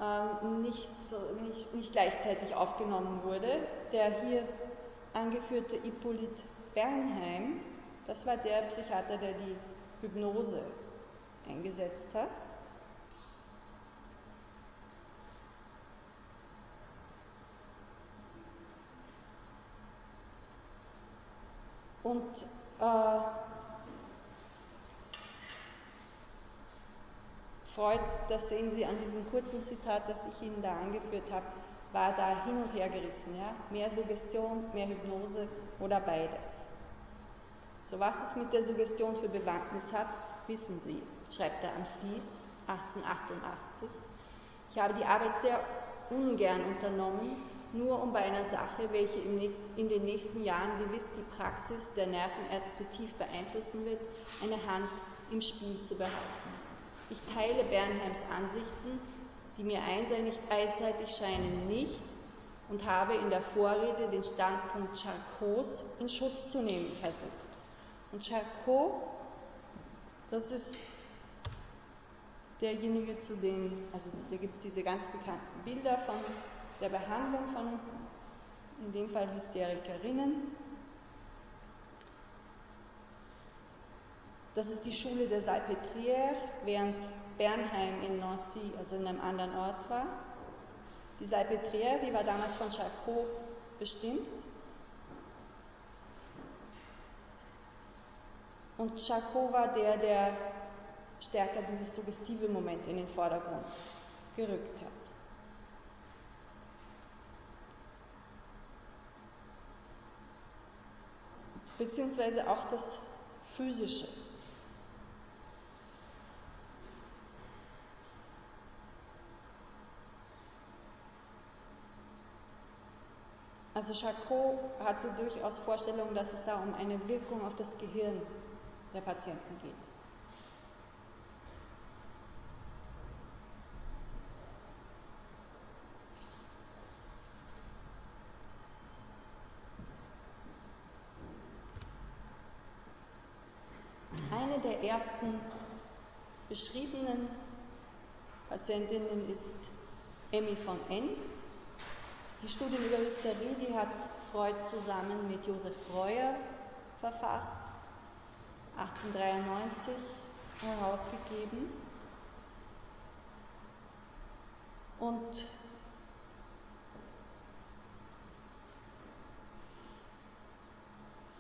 ähm, nicht, nicht, nicht gleichzeitig aufgenommen wurde. Der hier angeführte Hippolyt Bernheim, das war der Psychiater, der die Hypnose eingesetzt hat. Und äh, Freud, das sehen Sie an diesem kurzen Zitat, das ich Ihnen da angeführt habe, war da hin und her gerissen. Ja? Mehr Suggestion, mehr Hypnose oder beides. So was es mit der Suggestion für Bewandtnis hat, wissen Sie, schreibt er an Fließ 1888. Ich habe die Arbeit sehr ungern unternommen, nur um bei einer Sache, welche in den nächsten Jahren gewiss die Praxis der Nervenärzte tief beeinflussen wird, eine Hand im Spiel zu behalten. Ich teile Bernheims Ansichten, die mir einseitig scheinen, nicht und habe in der Vorrede den Standpunkt Charcots in Schutz zu nehmen versucht. Und Charcot, das ist derjenige, zu dem, also da gibt es diese ganz bekannten Bilder von der Behandlung von, in dem Fall Hysterikerinnen, Das ist die Schule der Salpêtrière, während Bernheim in Nancy, also in einem anderen Ort war. Die Salpêtrière, die war damals von Charcot bestimmt. Und Charcot war der, der stärker dieses suggestive Moment in den Vordergrund gerückt hat. Beziehungsweise auch das Physische. Also Charcot hatte durchaus Vorstellungen, dass es da um eine Wirkung auf das Gehirn der Patienten geht. eine der ersten beschriebenen Patientinnen ist Emmy von N. Die Studien über Hysterie, die hat Freud zusammen mit Josef Breuer verfasst, 1893 herausgegeben. Und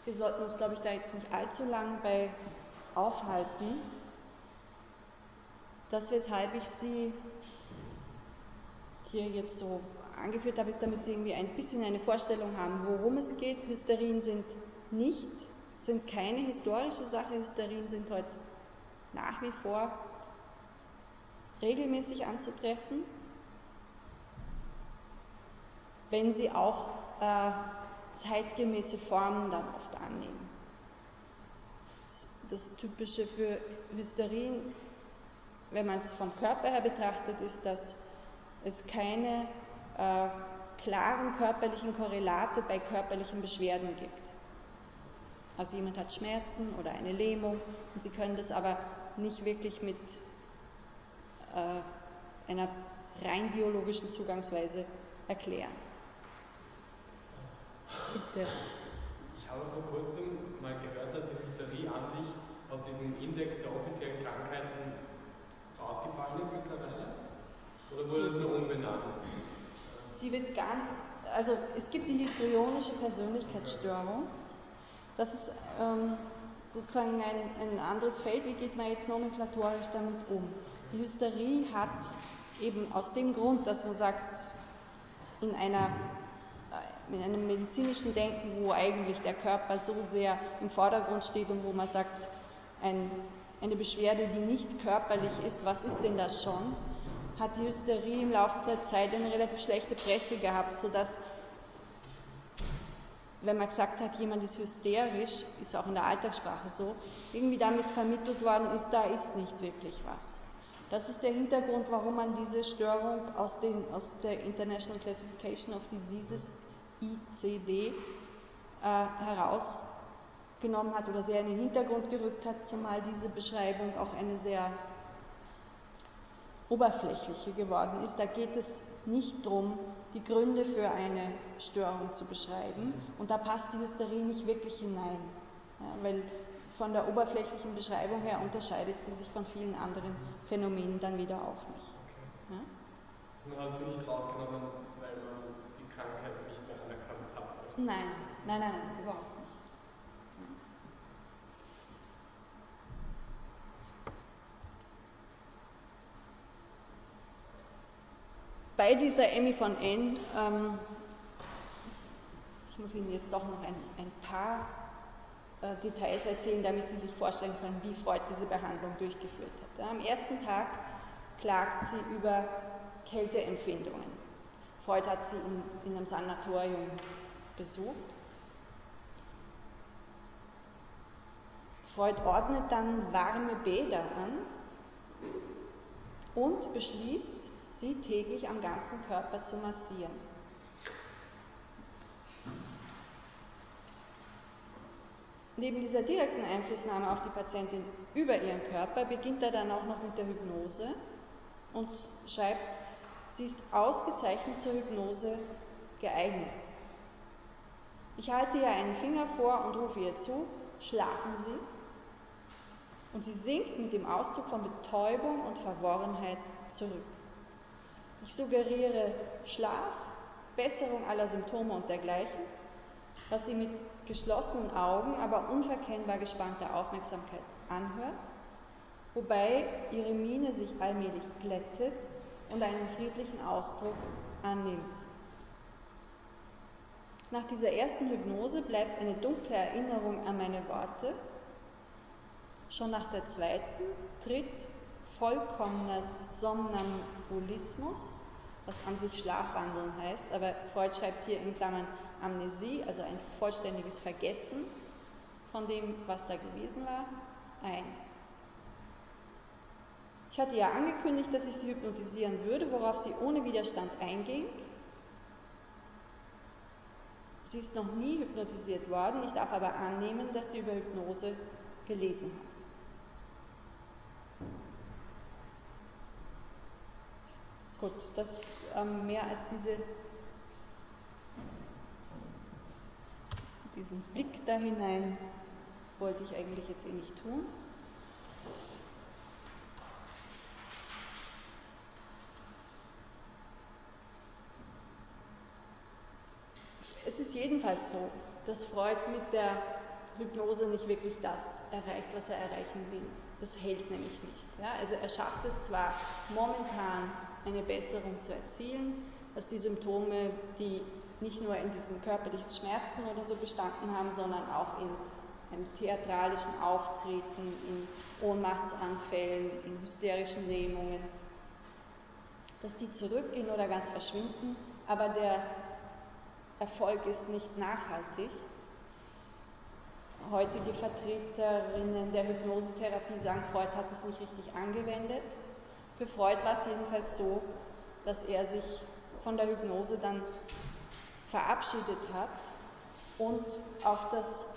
wir sollten uns, glaube ich, da jetzt nicht allzu lang bei aufhalten. Das, weshalb ich Sie hier jetzt so angeführt habe, ist, damit Sie irgendwie ein bisschen eine Vorstellung haben, worum es geht. Hysterien sind nicht, sind keine historische Sache. Hysterien sind heute nach wie vor regelmäßig anzutreffen, wenn sie auch äh, zeitgemäße Formen dann oft annehmen. Das, das Typische für Hysterien, wenn man es vom Körper her betrachtet, ist, dass es keine äh, klaren körperlichen Korrelate bei körperlichen Beschwerden gibt. Also jemand hat Schmerzen oder eine Lähmung und Sie können das aber nicht wirklich mit äh, einer rein biologischen Zugangsweise erklären. Bitte. Ich habe vor kurzem mal gehört, dass die Hysterie an sich aus diesem Index der offiziellen Krankheiten rausgefallen ist mittlerweile. Oder wurde es nur umbenannt? Sie wird ganz, also es gibt die histrionische Persönlichkeitsstörung. Das ist ähm, sozusagen ein, ein anderes Feld. Wie geht man jetzt nomenklatorisch damit um? Die Hysterie hat eben aus dem Grund, dass man sagt, in, einer, äh, in einem medizinischen Denken, wo eigentlich der Körper so sehr im Vordergrund steht und wo man sagt, ein, eine Beschwerde, die nicht körperlich ist, was ist denn das schon? hat die Hysterie im Laufe der Zeit eine relativ schlechte Presse gehabt, sodass, wenn man gesagt hat, jemand ist hysterisch, ist auch in der Alltagssprache so, irgendwie damit vermittelt worden ist, da ist nicht wirklich was. Das ist der Hintergrund, warum man diese Störung aus, den, aus der International Classification of Diseases, ICD, äh, herausgenommen hat oder sehr in den Hintergrund gerückt hat, zumal diese Beschreibung auch eine sehr oberflächliche geworden ist. Da geht es nicht darum, die Gründe für eine Störung zu beschreiben. Und da passt die Hysterie nicht wirklich hinein, ja, weil von der oberflächlichen Beschreibung her unterscheidet sie sich von vielen anderen Phänomenen dann wieder auch nicht. Ja? Man hat sie nicht rausgenommen, weil man die Krankheit nicht mehr anerkannt hat. Nein, nein, nein, nein, überhaupt bei dieser Emmy von N, ähm, ich muss Ihnen jetzt doch noch ein, ein paar äh, Details erzählen, damit Sie sich vorstellen können, wie Freud diese Behandlung durchgeführt hat. Am ersten Tag klagt sie über Kälteempfindungen. Freud hat sie in, in einem Sanatorium besucht. Freud ordnet dann warme Bäder an und beschließt, sie täglich am ganzen Körper zu massieren. Neben dieser direkten Einflussnahme auf die Patientin über ihren Körper beginnt er dann auch noch mit der Hypnose und schreibt, sie ist ausgezeichnet zur Hypnose geeignet. Ich halte ihr einen Finger vor und rufe ihr zu, schlafen Sie. Und sie sinkt mit dem Ausdruck von Betäubung und Verworrenheit zurück. Ich suggeriere Schlaf, Besserung aller Symptome und dergleichen, was sie mit geschlossenen Augen, aber unverkennbar gespannter Aufmerksamkeit anhört, wobei ihre Miene sich allmählich glättet und einen friedlichen Ausdruck annimmt. Nach dieser ersten Hypnose bleibt eine dunkle Erinnerung an meine Worte. Schon nach der zweiten tritt vollkommener Somnambulismus, was an sich Schlafwandeln heißt, aber Freud schreibt hier in Klammern Amnesie, also ein vollständiges Vergessen von dem, was da gewesen war, ein. Ich hatte ja angekündigt, dass ich sie hypnotisieren würde, worauf sie ohne Widerstand einging. Sie ist noch nie hypnotisiert worden, ich darf aber annehmen, dass sie über Hypnose gelesen hat. Gut, das ähm, mehr als diese, diesen Blick da hinein wollte ich eigentlich jetzt eh nicht tun. Es ist jedenfalls so, dass Freud mit der Hypnose nicht wirklich das erreicht, was er erreichen will. Das hält nämlich nicht. Ja? Also er schafft es zwar momentan eine Besserung zu erzielen, dass die Symptome, die nicht nur in diesen körperlichen Schmerzen oder so bestanden haben, sondern auch in einem theatralischen Auftreten, in Ohnmachtsanfällen, in hysterischen Lähmungen, dass die zurückgehen oder ganz verschwinden, aber der Erfolg ist nicht nachhaltig. Heutige Vertreterinnen der Hypnosetherapie sagen, Freud hat es nicht richtig angewendet. Für Freud war es jedenfalls so, dass er sich von der Hypnose dann verabschiedet hat und auf, das,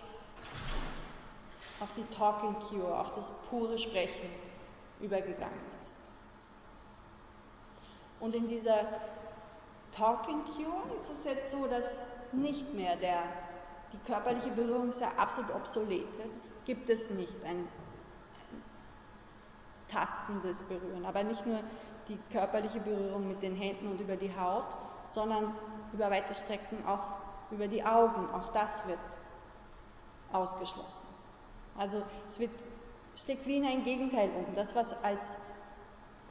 auf die Talking Cure, auf das pure Sprechen übergegangen ist. Und in dieser Talking Cure ist es jetzt so, dass nicht mehr der, die körperliche Berührung ist absolut obsolet. Das gibt es nicht, ein tastendes Berühren. Aber nicht nur die körperliche Berührung mit den Händen und über die Haut, sondern über weite Strecken auch über die Augen. Auch das wird ausgeschlossen. Also es wird, steckt wie in ein Gegenteil um. Das, was als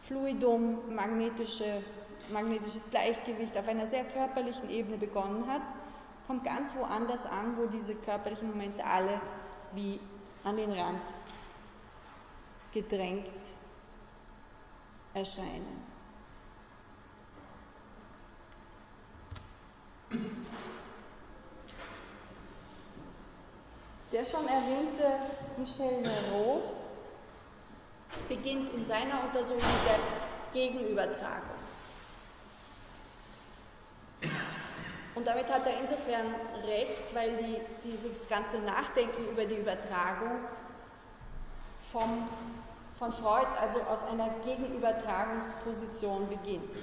Fluidum, magnetische, magnetisches Gleichgewicht auf einer sehr körperlichen Ebene begonnen hat, kommt ganz woanders an, wo diese körperlichen Momente alle wie an den Rand gedrängt erscheinen. Der schon erwähnte Michel Nero beginnt in seiner Untersuchung der Gegenübertragung. Und damit hat er insofern recht, weil die, dieses ganze Nachdenken über die Übertragung vom, von Freud also aus einer Gegenübertragungsposition beginnt.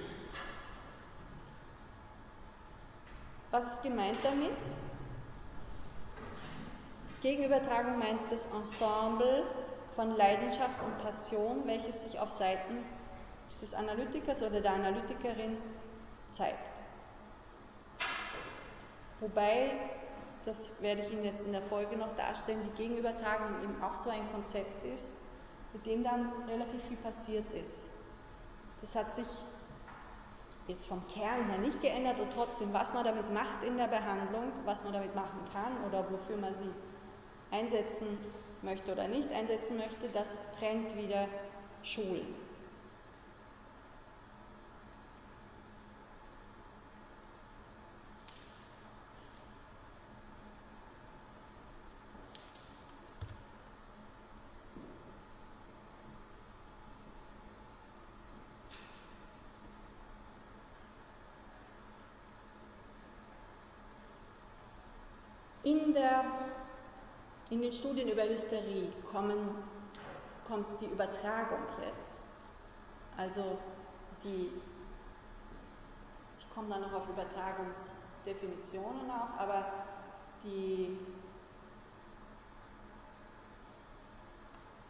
Was ist gemeint damit? Gegenübertragung meint das Ensemble von Leidenschaft und Passion, welches sich auf Seiten des Analytikers oder der Analytikerin zeigt. Wobei, das werde ich Ihnen jetzt in der Folge noch darstellen, die Gegenübertragung eben auch so ein Konzept ist, mit dem dann relativ viel passiert ist. Das hat sich jetzt vom Kern her nicht geändert und trotzdem, was man damit macht in der Behandlung, was man damit machen kann oder wofür man sie einsetzen möchte oder nicht einsetzen möchte, das trennt wieder Schulen. In, der, in den Studien über Hysterie kommen, kommt die Übertragung jetzt. Also die, ich komme dann noch auf Übertragungsdefinitionen auch, aber die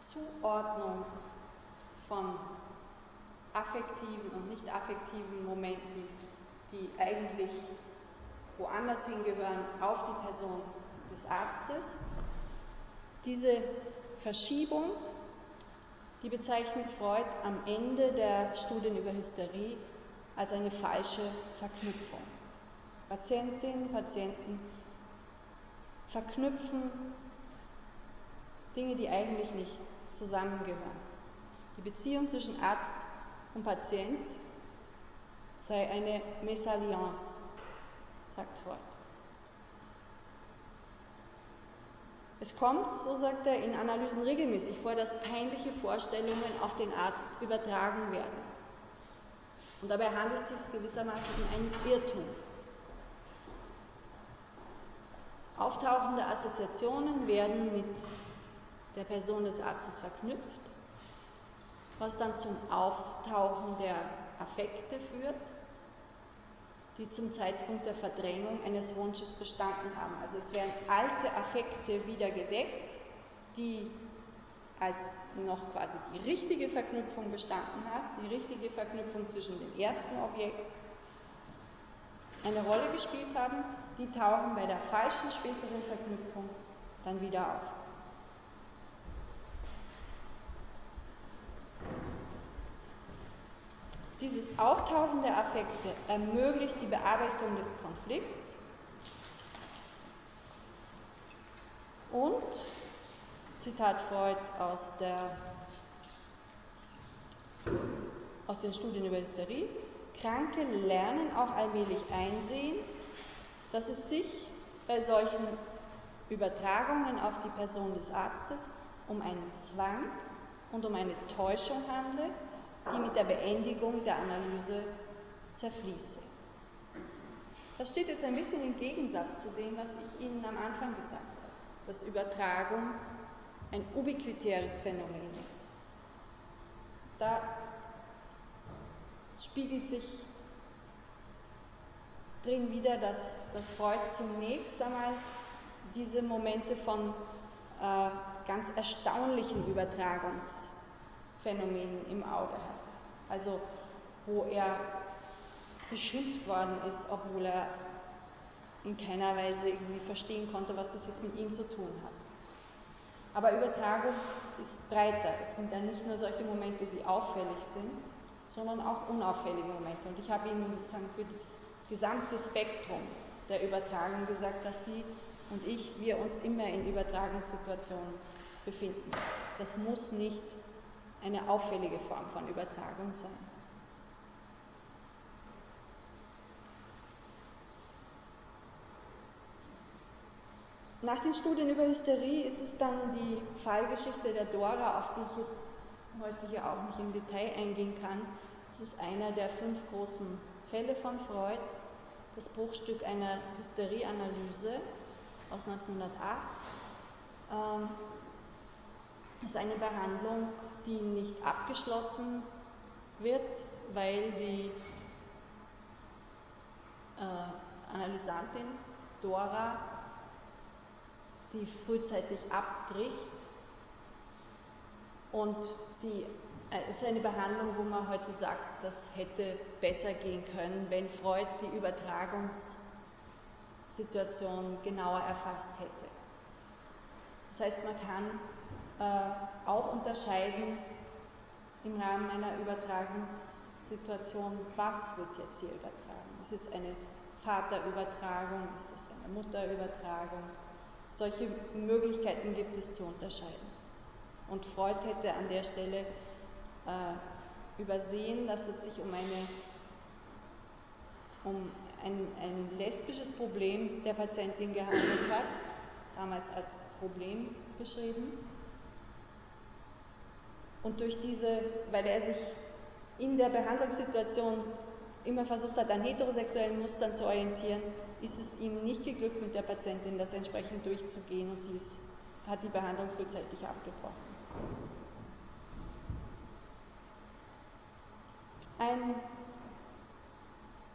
Zuordnung von affektiven und nicht affektiven Momenten, die eigentlich woanders hingehören, auf die Person des Arztes. Diese Verschiebung, die bezeichnet Freud am Ende der Studien über Hysterie als eine falsche Verknüpfung. Patientinnen, Patienten verknüpfen Dinge, die eigentlich nicht zusammengehören. Die Beziehung zwischen Arzt und Patient sei eine Mesalliance, sagt Freud. Es kommt, so sagt er, in Analysen regelmäßig vor, dass peinliche Vorstellungen auf den Arzt übertragen werden. Und dabei handelt es sich gewissermaßen um einen Irrtum. Auftauchende Assoziationen werden mit der Person des Arztes verknüpft was dann zum Auftauchen der Affekte führt, die zum Zeitpunkt der Verdrängung eines Wunsches bestanden haben. Also es werden alte Affekte wieder geweckt, die als noch quasi die richtige Verknüpfung bestanden hat, die richtige Verknüpfung zwischen dem ersten Objekt eine Rolle gespielt haben, die tauchen bei der falschen späteren Verknüpfung dann wieder auf. Dieses Auftauchen der Affekte ermöglicht die Bearbeitung des Konflikts und, Zitat Freud aus, der, aus den Studien über Hysterie, Kranke lernen auch allmählich einsehen, dass es sich bei solchen Übertragungen auf die Person des Arztes um einen Zwang und um eine Täuschung handelt, die mit der Beendigung der Analyse zerfließe. Das steht jetzt ein bisschen im Gegensatz zu dem, was ich Ihnen am Anfang gesagt habe, dass Übertragung ein ubiquitäres Phänomen ist. Da spiegelt sich drin wieder, dass, dass Freud zunächst einmal diese Momente von äh, ganz erstaunlichen Übertragungsphänomenen im Auge hatte. Also wo er beschimpft worden ist, obwohl er in keiner Weise irgendwie verstehen konnte, was das jetzt mit ihm zu tun hat. Aber Übertragung ist breiter. Es sind ja nicht nur solche Momente, die auffällig sind, sondern auch unauffällige Momente. Und ich habe Ihnen sozusagen für das gesamte Spektrum der Übertragung gesagt, dass Sie und ich, wir uns immer in Übertragungssituationen befinden. Das muss nicht eine auffällige Form von Übertragung sein. Nach den Studien über Hysterie ist es dann die Fallgeschichte der Dora, auf die ich jetzt heute hier auch nicht im Detail eingehen kann. Es ist einer der fünf großen Fälle von Freud, das Bruchstück einer Hysterieanalyse aus 1908. Ähm, ist eine Behandlung, die nicht abgeschlossen wird, weil die äh, Analysantin Dora die frühzeitig abbricht und die äh, es ist eine Behandlung, wo man heute sagt, das hätte besser gehen können, wenn Freud die Übertragungssituation genauer erfasst hätte. Das heißt, man kann äh, auch unterscheiden im Rahmen einer Übertragungssituation, was wird jetzt hier übertragen. Ist es eine Vaterübertragung, ist es eine Mutterübertragung? Solche Möglichkeiten gibt es zu unterscheiden. Und Freud hätte an der Stelle äh, übersehen, dass es sich um, eine, um ein, ein lesbisches Problem der Patientin gehandelt hat, damals als Problem beschrieben. Und durch diese, weil er sich in der Behandlungssituation immer versucht hat, an heterosexuellen Mustern zu orientieren, ist es ihm nicht geglückt, mit der Patientin das entsprechend durchzugehen und dies hat die Behandlung frühzeitig abgebrochen. Ein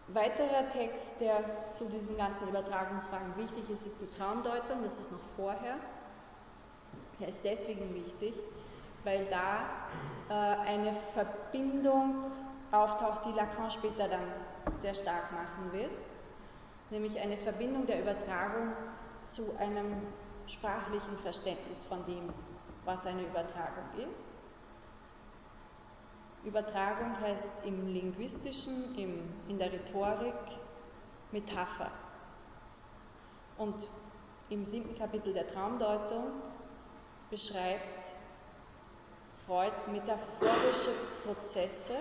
weiterer Text, der zu diesen ganzen Übertragungsfragen wichtig ist, ist die Traumdeutung. Das ist noch vorher. Er ist deswegen wichtig, weil da äh, eine Verbindung auftaucht, die Lacan später dann sehr stark machen wird, nämlich eine Verbindung der Übertragung zu einem sprachlichen Verständnis von dem, was eine Übertragung ist. Übertragung heißt im Linguistischen, im, in der Rhetorik Metapher. Und im siebten Kapitel der Traumdeutung beschreibt Freud metaphorische Prozesse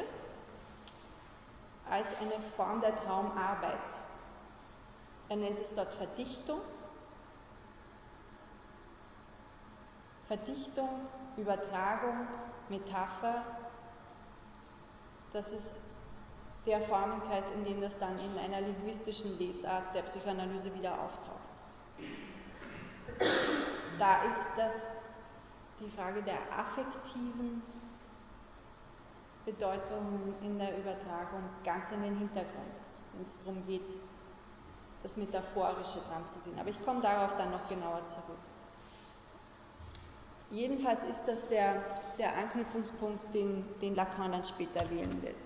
als eine Form der Traumarbeit. Er nennt es dort Verdichtung. Verdichtung, Übertragung, Metapher, das ist der Formenkreis, in dem das dann in einer linguistischen Lesart der Psychoanalyse wieder auftaucht. Da ist das die Frage der affektiven Bedeutungen in der Übertragung ganz in den Hintergrund, wenn es darum geht, das Metaphorische dran zu sehen. Aber ich komme darauf dann noch genauer zurück. Jedenfalls ist das der, der Anknüpfungspunkt, den, den Lacan dann später wählen wird.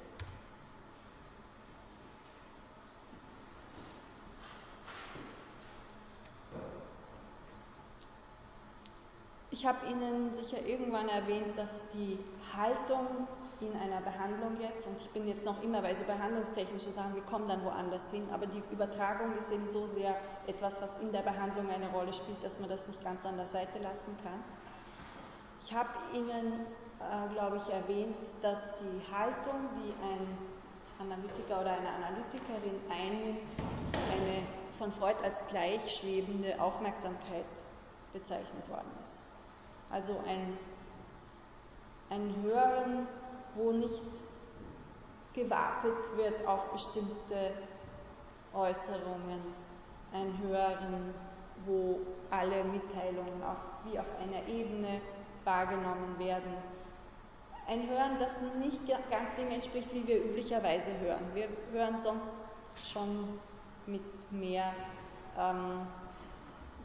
Ich habe Ihnen sicher irgendwann erwähnt, dass die Haltung in einer Behandlung jetzt, und ich bin jetzt noch immer bei so behandlungstechnischen Sachen, wir kommen dann woanders hin, aber die Übertragung ist eben so sehr etwas, was in der Behandlung eine Rolle spielt, dass man das nicht ganz an der Seite lassen kann. Ich habe Ihnen, äh, glaube ich, erwähnt, dass die Haltung, die ein Analytiker oder eine Analytikerin einnimmt, eine von Freud als gleichschwebende Aufmerksamkeit bezeichnet worden ist. Also ein, ein Hören, wo nicht gewartet wird auf bestimmte Äußerungen, ein Hören, wo alle Mitteilungen auf, wie auf einer Ebene wahrgenommen werden. Ein Hören, das nicht ganz dem entspricht, wie wir üblicherweise hören. Wir hören sonst schon mit mehr, ähm,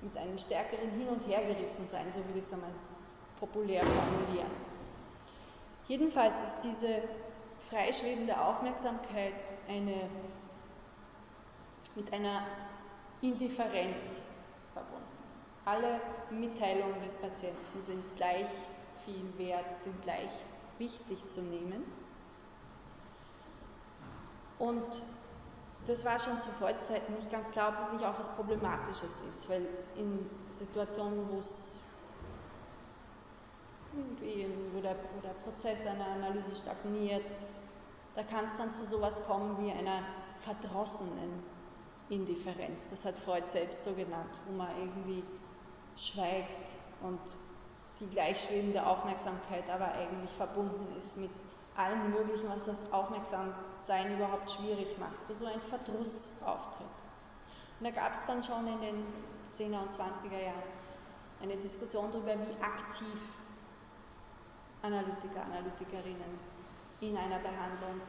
mit einem stärkeren Hin- und Hergerissensein, so will ich es einmal populär formulieren. Jedenfalls ist diese freischwebende Aufmerksamkeit eine, mit einer Indifferenz verbunden. Alle Mitteilungen des Patienten sind gleich viel wert, sind gleich wichtig zu nehmen. Und das war schon zu Vollzeiten nicht ganz klar, ob das nicht auch was Problematisches ist, weil in Situationen, wo es irgendwie, wo der, wo der Prozess einer Analyse stagniert, da kann es dann zu sowas kommen wie einer verdrossenen Indifferenz. Das hat Freud selbst so genannt, wo man irgendwie schweigt und die gleichschwebende Aufmerksamkeit aber eigentlich verbunden ist mit allem Möglichen, was das Aufmerksamsein überhaupt schwierig macht, wo so ein Verdruss auftritt. Und da gab es dann schon in den 10er und 20er Jahren eine Diskussion darüber, wie aktiv Analytiker, Analytikerinnen in einer Behandlung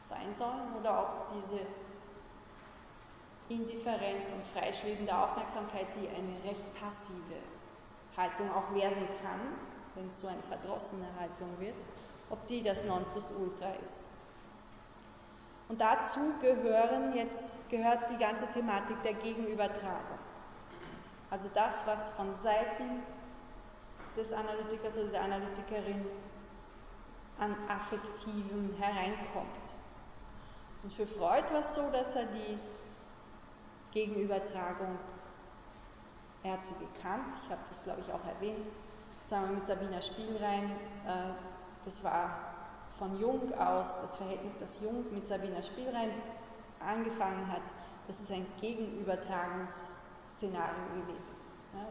sein sollen oder ob diese Indifferenz und freischwebende Aufmerksamkeit, die eine recht passive Haltung auch werden kann, wenn es so eine verdrossene Haltung wird, ob die das Nonplusultra ist. Und dazu gehören jetzt, gehört die ganze Thematik der Gegenübertragung. Also das, was von Seiten des Analytikers oder der Analytikerin an Affektiven hereinkommt. Und für Freud war es so, dass er die Gegenübertragung, er hat sie gekannt, ich habe das glaube ich auch erwähnt, wir mit Sabina Spielrein, äh, das war von Jung aus das Verhältnis, das Jung mit Sabina Spielrein angefangen hat, das ist ein Gegenübertragungsszenario gewesen.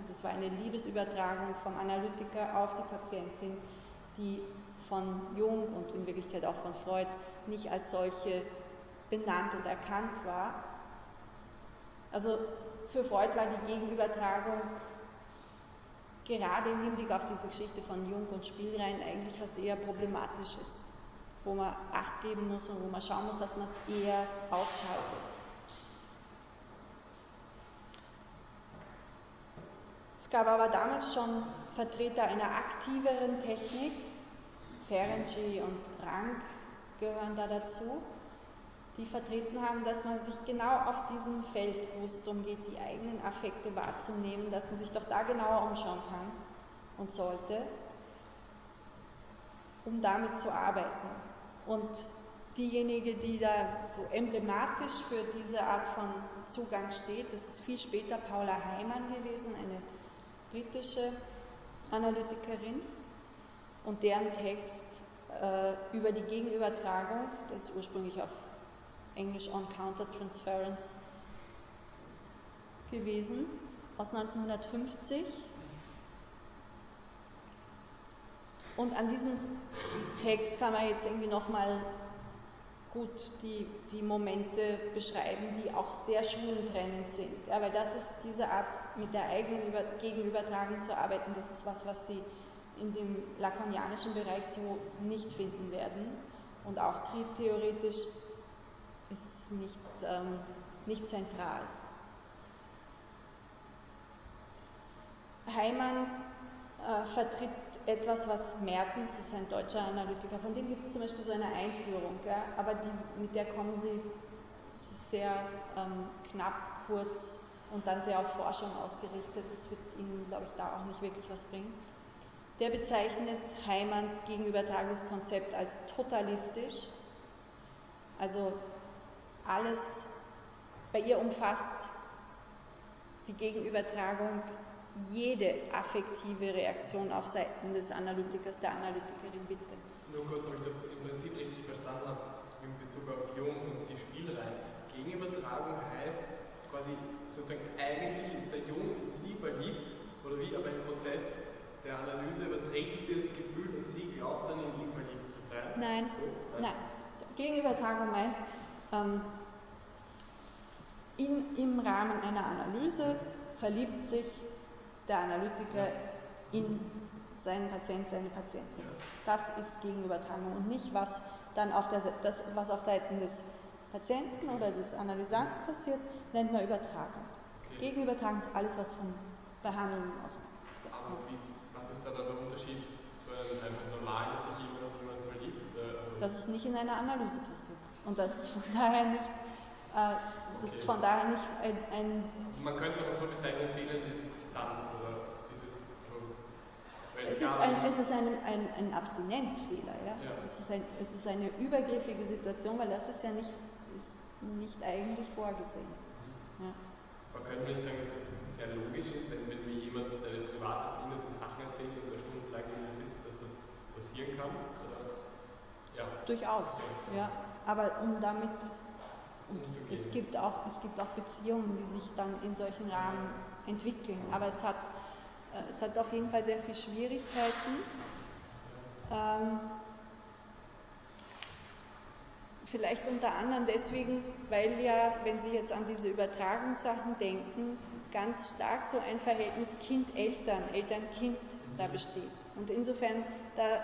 Das war eine Liebesübertragung vom Analytiker auf die Patientin, die von Jung und in Wirklichkeit auch von Freud nicht als solche benannt und erkannt war. Also für Freud war die Gegenübertragung gerade im Hinblick auf diese Geschichte von Jung und Spielrein eigentlich was eher Problematisches, wo man Acht geben muss und wo man schauen muss, dass man es eher ausschaltet. Es gab aber damals schon Vertreter einer aktiveren Technik, Ferenczi und Rank gehören da dazu, die vertreten haben, dass man sich genau auf diesem Feld, wo es darum geht, die eigenen Affekte wahrzunehmen, dass man sich doch da genauer umschauen kann und sollte, um damit zu arbeiten. Und diejenige, die da so emblematisch für diese Art von Zugang steht, das ist viel später Paula Heimann gewesen, eine britische Analytikerin und deren Text äh, über die Gegenübertragung, der ist ursprünglich auf Englisch On Countertransference gewesen, aus 1950. Und an diesem Text kann man jetzt irgendwie nochmal gut die, die Momente beschreiben, die auch sehr schulentrennend sind. Ja, weil das ist diese Art, mit der eigenen Über Gegenübertragung zu arbeiten, das ist was, was Sie in dem lakonianischen Bereich so nicht finden werden. Und auch triebtheoretisch ist es nicht, ähm, nicht zentral. Heimann äh, vertritt etwas, was Mertens, das ist ein deutscher Analytiker, von dem gibt es zum Beispiel so eine Einführung, ja, aber die, mit der kommen sie sehr ähm, knapp, kurz und dann sehr auf Forschung ausgerichtet. Das wird Ihnen, glaube ich, da auch nicht wirklich was bringen. Der bezeichnet Heimanns Gegenübertragungskonzept als totalistisch, also alles bei ihr umfasst die Gegenübertragung jede affektive Reaktion auf Seiten des Analytikers, der Analytikerin bitte. Nur kurz, ob ich das im Prinzip richtig verstanden habe, in Bezug auf Jung und die Spielreihen. Gegenübertragung heißt quasi sozusagen, eigentlich ist der Jung in sie verliebt oder wie, aber im Prozess der Analyse überträgt das Gefühl und sie glaubt dann in ihn verliebt zu sein. Nein, so, nein. Gegenübertragung meint, ähm, in, im Rahmen einer Analyse verliebt sich der Analytiker in seinen Patient, seine Patientin. Das ist Gegenübertragung und nicht, was dann auf der, das, was auf Seiten des Patienten oder des Analysanten passiert, nennt man Übertragung. Okay. Gegenübertragung ist alles, was von Behandlungen ausgeht. Aber wie, was ist da der Unterschied zu einem, normalen, dass sich jemand auf jemanden verliebt? Äh, Also, Das ist nicht in einer Analyse passiert. Und das ist von daher nicht, äh, das ist von daher nicht ein, ein man könnte es auch so bezeichnen, fehlende Distanz oder dieses. Es ist ein, es ist ein, ein, ein Abstinenzfehler, ja. Ja. Es, ist ein, es ist eine übergriffige Situation, weil das ist ja nicht, ist nicht eigentlich vorgesehen. Ja. Man könnte nicht sagen, dass das sehr logisch ist, wenn, wenn mir jemand seine privaten innersten Sachen erzählt und da stundenlang in mir sitzt, dass das passieren kann. Oder? Ja. Durchaus, ja. Aber um damit, und es gibt, auch, es gibt auch Beziehungen, die sich dann in solchen Rahmen entwickeln. Aber es hat, äh, es hat auf jeden Fall sehr viele Schwierigkeiten. Ähm, vielleicht unter anderem deswegen, weil ja, wenn Sie jetzt an diese Übertragungssachen denken, ganz stark so ein Verhältnis Kind-Eltern, Eltern-Kind da besteht. Und insofern da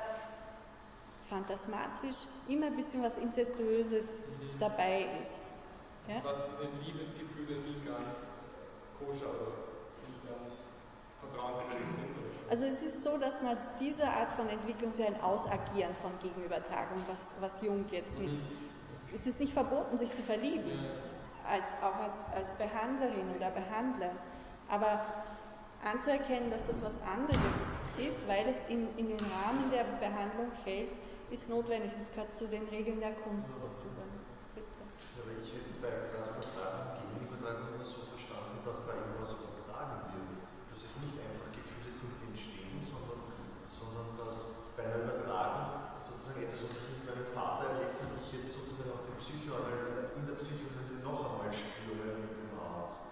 phantasmatisch immer ein bisschen was Inzestuöses dabei ist. Ja? Dass diese Liebesgefühle nie ganz koscher oder nicht ganz vertrauenswürdig sind. Also es ist so, dass man diese Art von Entwicklung ist ja ein Ausagieren von Gegenübertragung, was, was Jung jetzt mit. Es ist nicht verboten, sich zu verlieben, als, auch als, als Behandlerin oder Behandler. Aber anzuerkennen, dass das was anderes ist, weil es in, in den Rahmen der Behandlung fällt, ist notwendig. Es gehört zu den Regeln der Kunst sozusagen. Ich hätte bei gerade Übertragung und Gegenübertragung immer so verstanden, dass da irgendwas übertragen wird. Dass es nicht einfach Gefühle sind, die entstehen, sondern, sondern dass bei einer Übertragung sozusagen etwas, was ich mit meinem Vater erlebt habe, ich jetzt sozusagen auf dem Psychoanalyse, in der Psychoanalyse noch einmal spüre mit dem Arzt.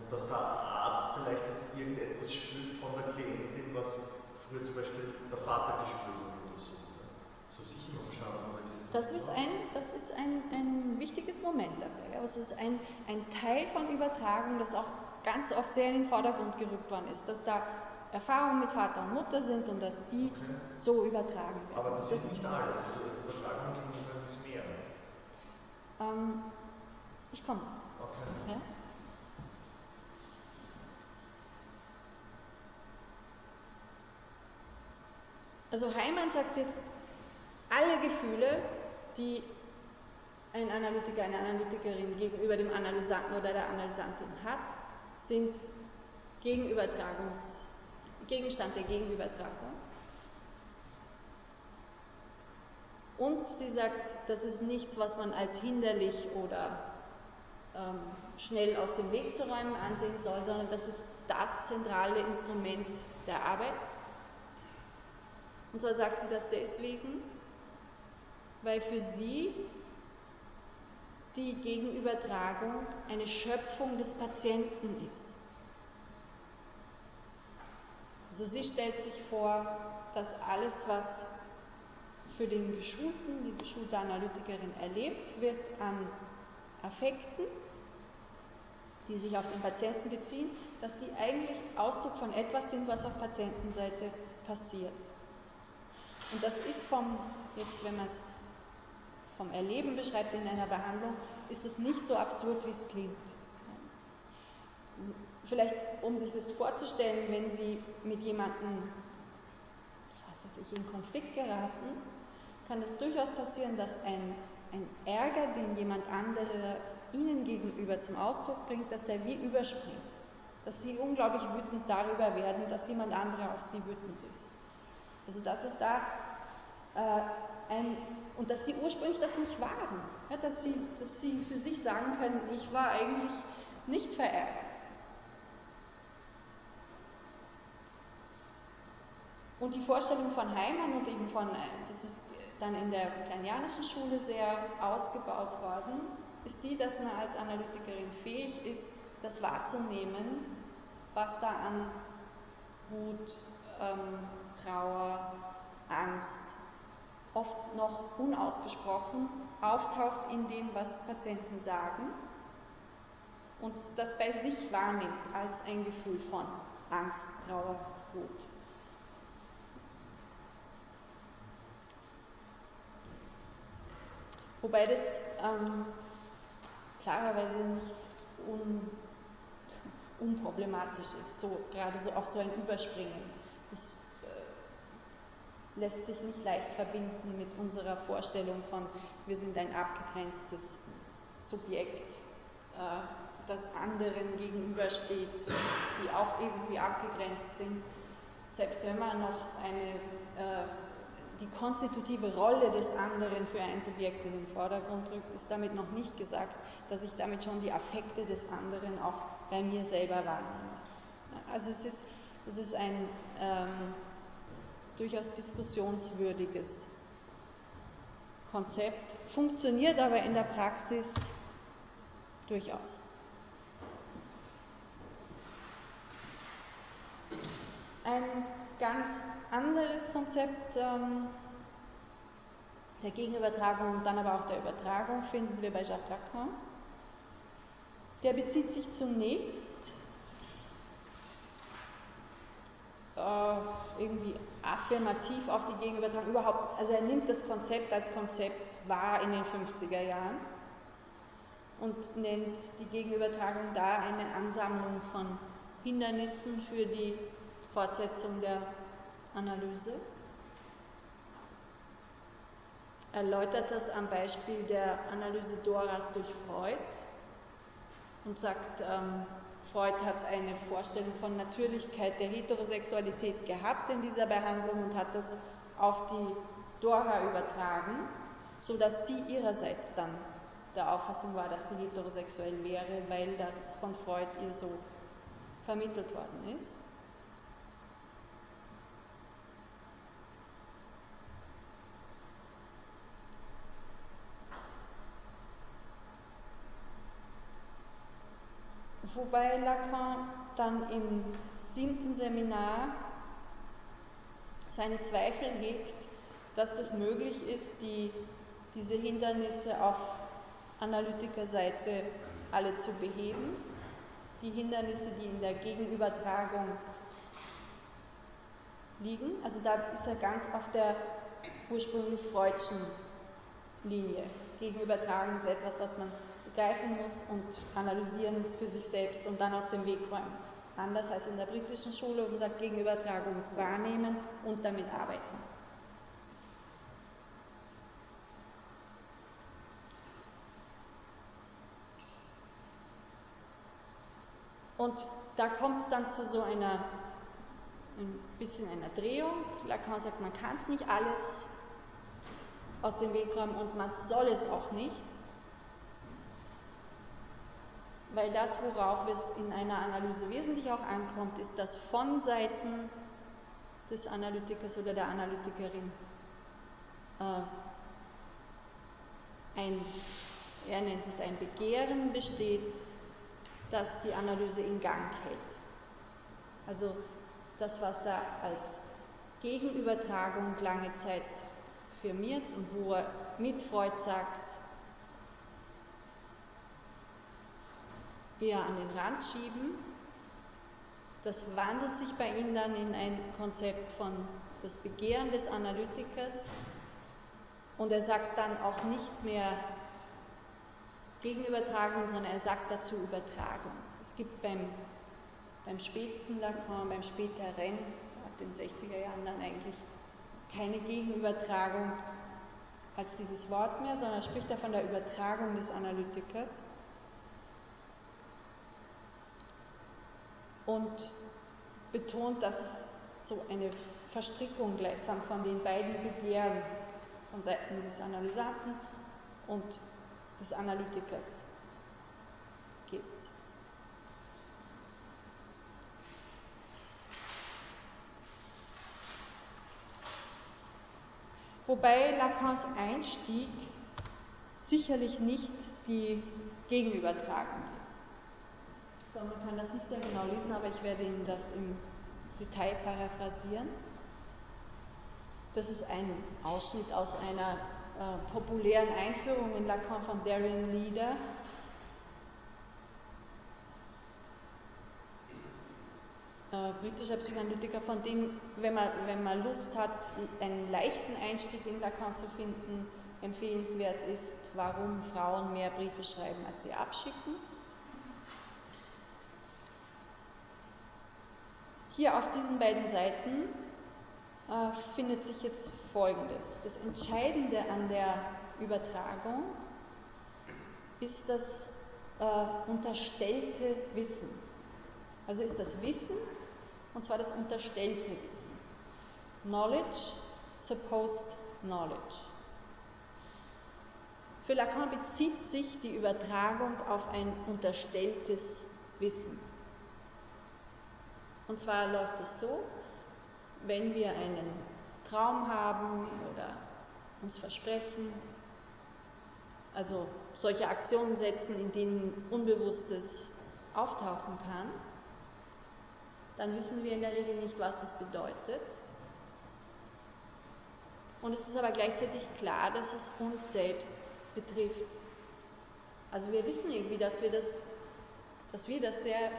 Und dass der Arzt vielleicht jetzt irgendetwas spürt von der Klientin, was früher zum Beispiel der Vater gespürt hat oder so. So sicher noch verstanden, aber ist es Das ist ein, das ist ein, ein wichtiges Moment dabei. Ja. Es ist ein, ein Teil von Übertragung, das auch ganz oft sehr in den Vordergrund gerückt worden ist, dass da Erfahrungen mit Vater und Mutter sind und dass die Okay. so übertragen werden. Aber das, ist nicht alles. Also Übertragung ist mehr. ähm, ich komme jetzt. Okay. Ja? Also Heimann sagt jetzt, alle Gefühle, die ein Analytiker, eine Analytikerin gegenüber dem Analysanten oder der Analysantin hat, sind Gegenübertragungs, Gegenstand der Gegenübertragung. Und sie sagt, das ist nichts, was man als hinderlich oder ähm, schnell aus dem Weg zu räumen ansehen soll, sondern das ist das zentrale Instrument der Arbeit. Und zwar sagt sie das deswegen, weil für sie die Gegenübertragung eine Schöpfung des Patienten ist. Also sie stellt sich vor, dass alles, was für den Geschulten, die geschulte Analytikerin erlebt, wird an Affekten, die sich auf den Patienten beziehen, dass die eigentlich Ausdruck von etwas sind, was auf Patientenseite passiert. Und das ist vom, jetzt wenn man es vom Erleben beschreibt in einer Behandlung, ist das nicht so absurd, wie es klingt. Vielleicht, um sich das vorzustellen, wenn Sie mit jemandem, was weiß ich, in Konflikt geraten, kann es durchaus passieren, dass ein, ein Ärger, den jemand anderer Ihnen gegenüber zum Ausdruck bringt, dass der wie überspringt. Dass Sie unglaublich wütend darüber werden, dass jemand anderer auf Sie wütend ist. Also dass es da äh, ein, und dass Sie ursprünglich das nicht waren. Ja, dass, Sie, dass Sie für sich sagen können, ich war eigentlich nicht verärgert. Und die Vorstellung von Heimann und eben von, das ist dann in der kleinianischen Schule sehr ausgebaut worden, ist die, dass man als Analytikerin fähig ist, das wahrzunehmen, was da an Wut, ähm, Trauer, Angst oft noch unausgesprochen auftaucht in dem, was Patienten sagen und das bei sich wahrnimmt als ein Gefühl von Angst, Trauer, Wut. Wobei das ähm, klarerweise nicht un, unproblematisch ist, so gerade so auch so ein Überspringen. Das lässt sich nicht leicht verbinden mit unserer Vorstellung von, wir sind ein abgegrenztes Subjekt, äh, das anderen gegenübersteht, die auch irgendwie abgegrenzt sind. Selbst wenn man noch eine äh, die konstitutive Rolle des anderen für ein Subjekt in den Vordergrund rückt, ist damit noch nicht gesagt, dass ich damit schon die Affekte des anderen auch bei mir selber wahrnehme. Also es ist, es ist ein ähm, durchaus diskussionswürdiges Konzept, funktioniert aber in der Praxis durchaus. Ein ganz anderes Konzept ähm, der Gegenübertragung und dann aber auch der Übertragung finden wir bei Jacques Lacan. Der bezieht sich zunächst äh, irgendwie affirmativ auf die Gegenübertragung überhaupt, also er nimmt das Konzept als Konzept wahr in den 50er Jahren und nennt die Gegenübertragung da eine Ansammlung von Hindernissen für die Fortsetzung der Analyse. Erläutert das am Beispiel der Analyse Doras durch Freud und sagt, ähm, Freud hat eine Vorstellung von Natürlichkeit der Heterosexualität gehabt in dieser Behandlung und hat das auf die Dora übertragen, sodass die ihrerseits dann der Auffassung war, dass sie heterosexuell wäre, weil das von Freud ihr so vermittelt worden ist. Wobei Lacan dann im siebten Seminar seine Zweifel hegt, dass das möglich ist, die, diese Hindernisse auf Analytikerseite alle zu beheben. Die Hindernisse, die in der Gegenübertragung liegen. Also da ist er ganz auf der ursprünglich freudschen Linie. Gegenübertragung ist etwas, was man begreifen muss und analysieren für sich selbst und dann aus dem Weg räumen. Anders als in der britischen Schule und sagt Gegenübertragung wahrnehmen und damit arbeiten. Und da kommt es dann zu so einer, ein bisschen einer Drehung. Lacan sagt, man kann es nicht alles aus dem Weg räumen und man soll es auch nicht weil das, worauf es in einer Analyse wesentlich auch ankommt, ist, dass von Seiten des Analytikers oder der Analytikerin äh, ein, er nennt es ein Begehren besteht, das die Analyse in Gang hält. Also das, was da als Gegenübertragung lange Zeit firmiert und wo er mit Freud sagt, eher an den Rand schieben. Das wandelt sich bei Ihnen dann in ein Konzept von das Begehren des Analytikers Und er sagt dann auch nicht mehr Gegenübertragung, sondern er sagt dazu Übertragung. Es gibt beim, beim späten Lacan, beim späteren, ab den 60er Jahren dann eigentlich keine Gegenübertragung als dieses Wort mehr, sondern spricht er von der Übertragung des Analytikers. Und betont, dass es so eine Verstrickung gleichsam von den beiden Begehren von Seiten des Analysanten und des Analytikers gibt. Wobei Lacans Einstieg sicherlich nicht die Gegenübertragung ist. Man kann das nicht sehr genau lesen, aber ich werde Ihnen das im Detail paraphrasieren. Das ist ein Ausschnitt aus einer äh, populären Einführung in Lacan von Darian Leader. Äh, britischer Psychoanalytiker, von dem, wenn man, wenn man Lust hat, einen leichten Einstieg in Lacan zu finden, empfehlenswert ist, warum Frauen mehr Briefe schreiben, als sie abschicken. Hier auf diesen beiden Seiten äh, findet sich jetzt Folgendes. Das Entscheidende an der Übertragung ist das äh, unterstellte Wissen. Also ist das Wissen, und zwar das unterstellte Wissen. Knowledge, supposed knowledge. Für Lacan bezieht sich die Übertragung auf ein unterstelltes Wissen. Und zwar läuft es so, wenn wir einen Traum haben oder uns versprechen, also solche Aktionen setzen, in denen Unbewusstes auftauchen kann, dann wissen wir in der Regel nicht, was das bedeutet. Und es ist aber gleichzeitig klar, dass es uns selbst betrifft. Also wir wissen irgendwie, dass wir das, dass wir das sehr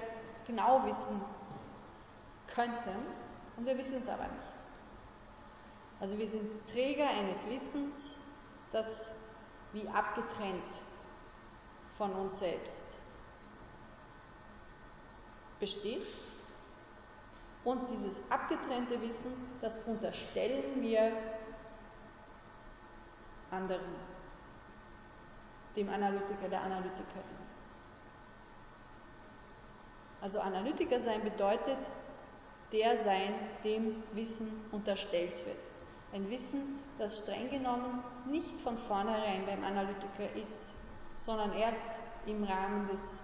genau wissen könnten, und wir wissen es aber nicht. Also wir sind Träger eines Wissens, das wie abgetrennt von uns selbst besteht. Und dieses abgetrennte Wissen, das unterstellen wir anderen, dem Analytiker, der Analytikerin. Also Analytiker sein bedeutet, der sein, dem Wissen unterstellt wird. Ein Wissen, das streng genommen nicht von vornherein beim Analytiker ist, sondern erst im Rahmen des,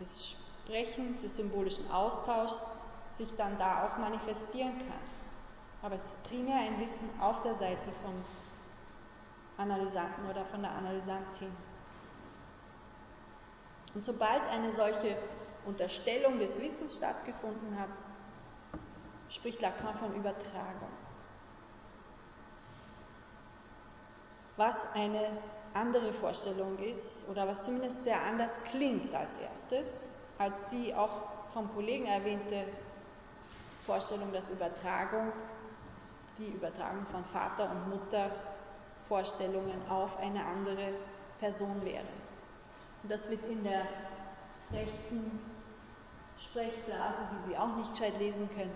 des Sprechens, des symbolischen Austauschs sich dann da auch manifestieren kann. Aber es ist primär ein Wissen auf der Seite vom Analysanten oder von der Analysantin. Und sobald eine solche Unterstellung des Wissens stattgefunden hat, spricht Lacan von Übertragung. Was eine andere Vorstellung ist oder was zumindest sehr anders klingt als erstes, als die auch vom Kollegen erwähnte Vorstellung, dass Übertragung, die Übertragung von Vater und Mutter Vorstellungen auf eine andere Person wäre. Und das wird in der rechten Sprechblase, die Sie auch nicht gescheit lesen können.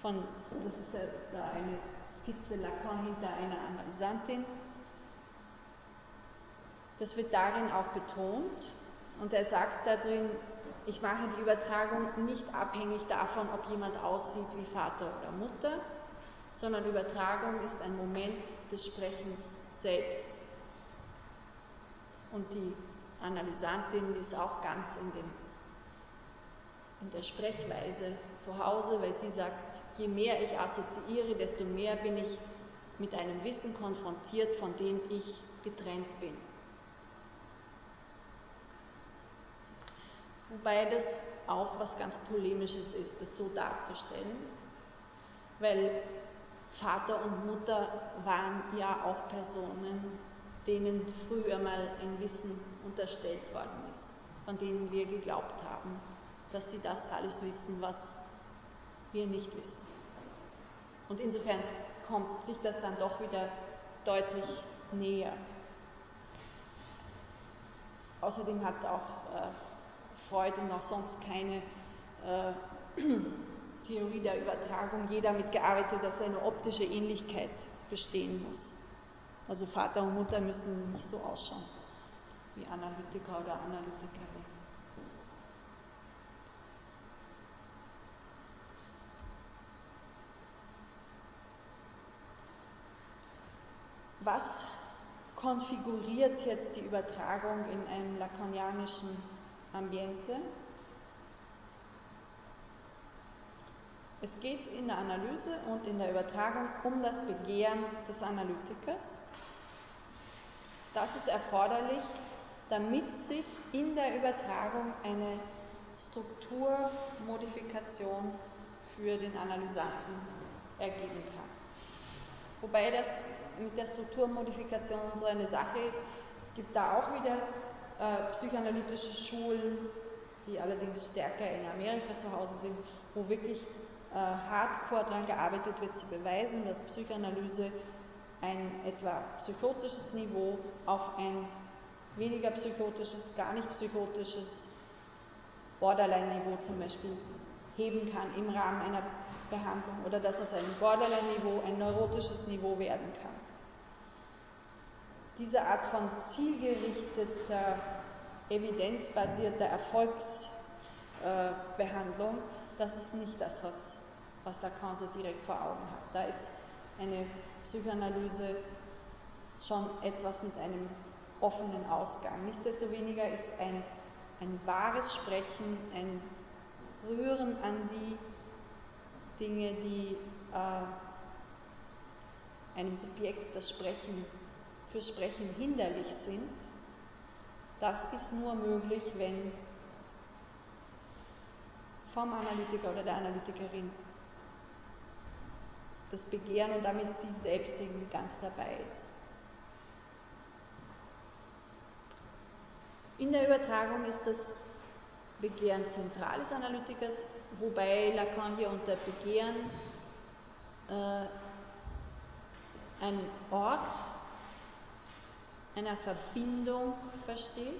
Von, das ist ja da eine Skizze Lacan hinter einer Analysantin. Das wird darin auch betont und er sagt da drin, ich mache die Übertragung nicht abhängig davon, ob jemand aussieht wie Vater oder Mutter, sondern Übertragung ist ein Moment des Sprechens selbst. Und die Analysantin ist auch ganz in dem in der Sprechweise zu Hause, weil sie sagt, je mehr ich assoziiere, desto mehr bin ich mit einem Wissen konfrontiert, von dem ich getrennt bin. Wobei das auch was ganz Polemisches ist, das so darzustellen, weil Vater und Mutter waren ja auch Personen, denen früher mal ein Wissen unterstellt worden ist, von denen wir geglaubt haben, dass sie das alles wissen, was wir nicht wissen. Und insofern kommt sich das dann doch wieder deutlich näher. Außerdem hat auch äh, Freud und auch sonst keine äh, Theorie der Übertragung je damit gearbeitet, dass eine optische Ähnlichkeit bestehen muss. Also Vater und Mutter müssen nicht so ausschauen wie Analytiker oder Analytikerin. Was konfiguriert jetzt die Übertragung in einem lacanianischen Ambiente? Es geht in der Analyse und in der Übertragung um das Begehren des Analytikers. Das ist erforderlich, damit sich in der Übertragung eine Strukturmodifikation für den Analysanten ergeben kann. Wobei das mit der Strukturmodifikation so eine Sache ist. Es gibt da auch wieder äh, psychoanalytische Schulen, die allerdings stärker in Amerika zu Hause sind, wo wirklich äh, hardcore daran gearbeitet wird, zu beweisen, dass Psychoanalyse ein etwa psychotisches Niveau auf ein weniger psychotisches, gar nicht psychotisches Borderline-Niveau zum Beispiel heben kann im Rahmen einer Behandlung oder dass aus einem Borderline-Niveau ein neurotisches Niveau werden kann. Diese Art von zielgerichteter, evidenzbasierter Erfolgsbehandlung, äh, das ist nicht das, was, was Lacan so direkt vor Augen hat. Da ist eine Psychoanalyse schon etwas mit einem offenen Ausgang. Nichtsdestoweniger ist ein, ein wahres Sprechen, ein Rühren an die Dinge, die äh, einem Subjekt das Sprechen für Sprechen hinderlich sind, das ist nur möglich, wenn vom Analytiker oder der Analytikerin das Begehren und damit sie selbst irgendwie ganz dabei ist. In der Übertragung ist das Begehren zentral des Analytikers, wobei Lacan hier unter Begehren äh, einen Ort einer Verbindung versteht.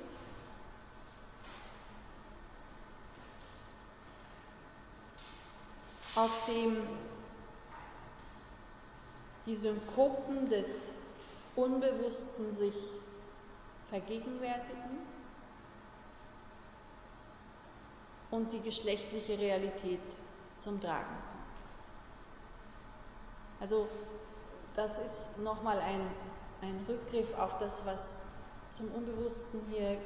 auf dem die Synkopen des Unbewussten sich vergegenwärtigen und die geschlechtliche Realität zum Tragen kommt. Also das ist nochmal ein, ein Rückgriff auf das, was zum Unbewussten hier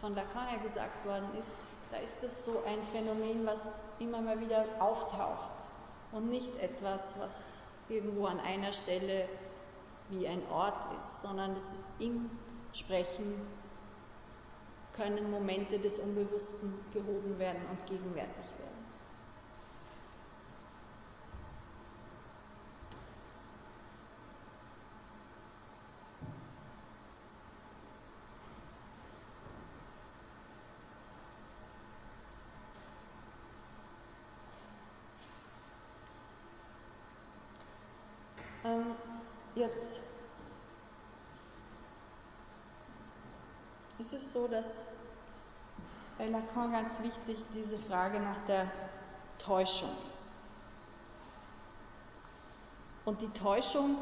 von Lacan her gesagt worden ist. Da ist es so ein Phänomen, was immer mal wieder auftaucht und nicht etwas, was irgendwo an einer Stelle wie ein Ort ist, sondern es ist im Sprechen können Momente des Unbewussten gehoben werden und gegenwärtig werden. Ähm, ist es so, dass bei Lacan ganz wichtig diese Frage nach der Täuschung ist. Und die Täuschung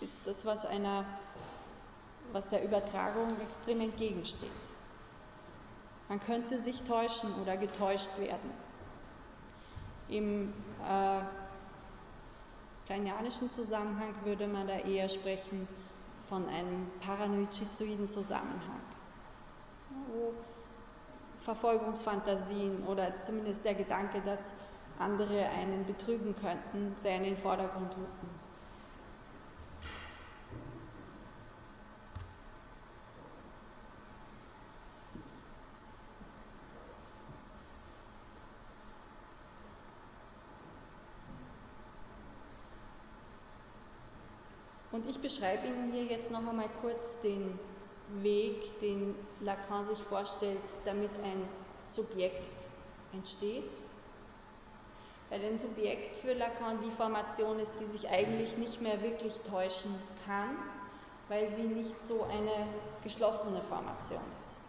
ist das, was einer, was der Übertragung extrem entgegensteht. Man könnte sich täuschen oder getäuscht werden. Im äh, kleinianischen Zusammenhang würde man da eher sprechen von einem paranoid-schizoiden Zusammenhang, wo Verfolgungsfantasien oder zumindest der Gedanke, dass andere einen betrügen könnten, sehr in den Vordergrund rücken. Ich beschreibe Ihnen hier jetzt noch einmal kurz den Weg, den Lacan sich vorstellt, damit ein Subjekt entsteht. Weil ein Subjekt für Lacan die Formation ist, die sich eigentlich nicht mehr wirklich täuschen kann, weil sie nicht so eine geschlossene Formation ist.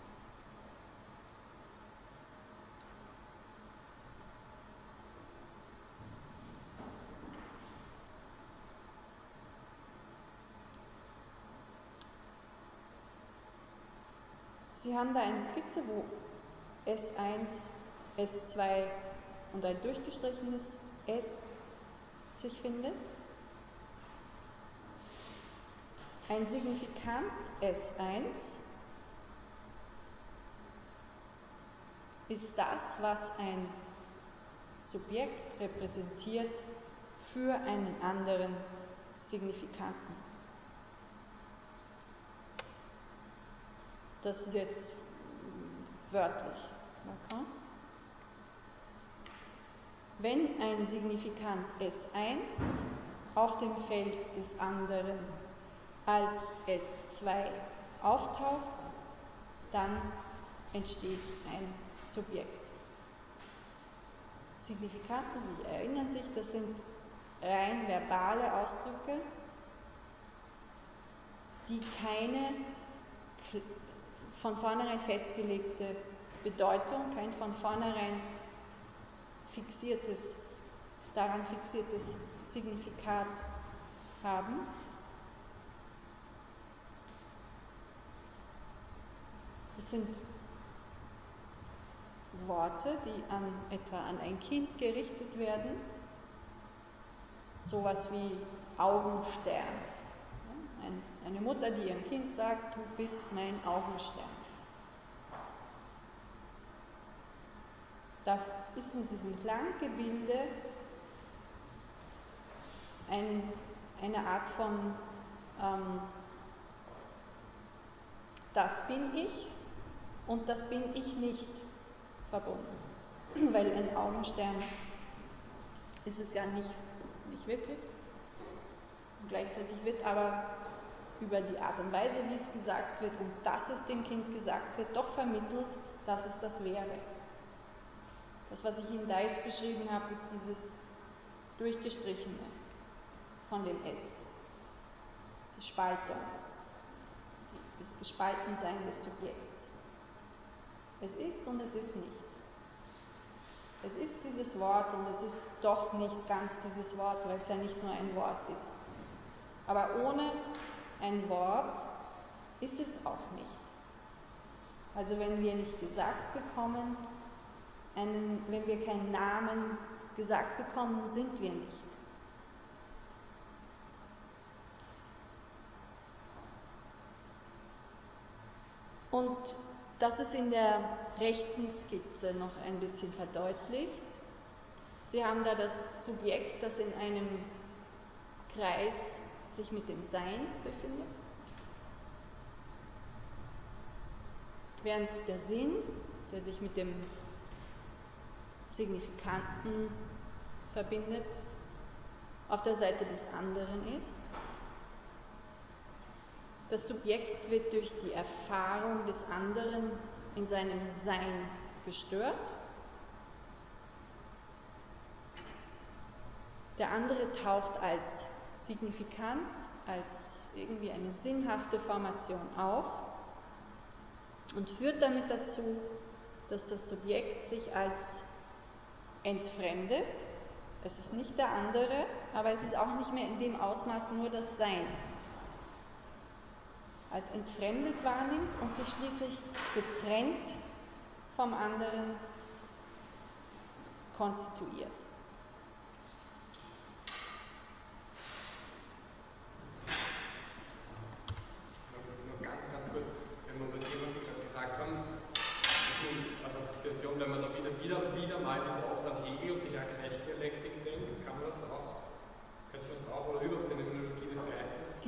Sie haben da eine Skizze, wo S1, S2 und ein durchgestrichenes S sich findet. Ein Signifikant S1 ist das, was ein Subjekt repräsentiert für einen anderen Signifikanten. Das ist jetzt wörtlich. Okay? Wenn ein Signifikant S1 auf dem Feld des anderen als S2 auftaucht, dann entsteht ein Subjekt. Signifikanten, Sie erinnern sich, das sind rein verbale Ausdrücke, die keine von vornherein festgelegte Bedeutung, kein von vornherein fixiertes, daran fixiertes Signifikat haben. Es sind Worte, die an etwa an ein Kind gerichtet werden, sowas wie Augenstern. Eine Mutter, die ihrem Kind sagt, du bist mein Augenstern. Da ist mit diesem Klanggebilde ein, eine Art von ähm, das bin ich und das bin ich nicht verbunden. Weil ein Augenstern ist es ja nicht, nicht wirklich. Gleichzeitig wird aber über die Art und Weise, wie es gesagt wird und dass es dem Kind gesagt wird, doch vermittelt, dass es das wäre. Das, was ich Ihnen da jetzt beschrieben habe, ist dieses durchgestrichene von dem S. Die Spaltung, das Gespaltensein des Subjekts. Es ist und es ist nicht. Es ist dieses Wort und es ist doch nicht ganz dieses Wort, weil es ja nicht nur ein Wort ist. Aber ohne ein Wort ist es auch nicht. Also wenn wir nicht gesagt bekommen, einen, wenn wir keinen Namen gesagt bekommen, sind wir nicht. Und das ist in der rechten Skizze noch ein bisschen verdeutlicht. Sie haben da das Subjekt, das in einem Kreis sich mit dem Sein befindet. Während der Sinn, der sich mit dem Signifikanten verbindet, auf der Seite des anderen ist. Das Subjekt wird durch die Erfahrung des anderen in seinem Sein gestört. Der andere taucht als signifikant, als irgendwie eine sinnhafte Formation auf und führt damit dazu, dass das Subjekt sich als entfremdet. Es ist nicht der andere, aber es ist auch nicht mehr in dem Ausmaß nur das Sein. Als entfremdet wahrnimmt und sich schließlich getrennt vom anderen konstituiert.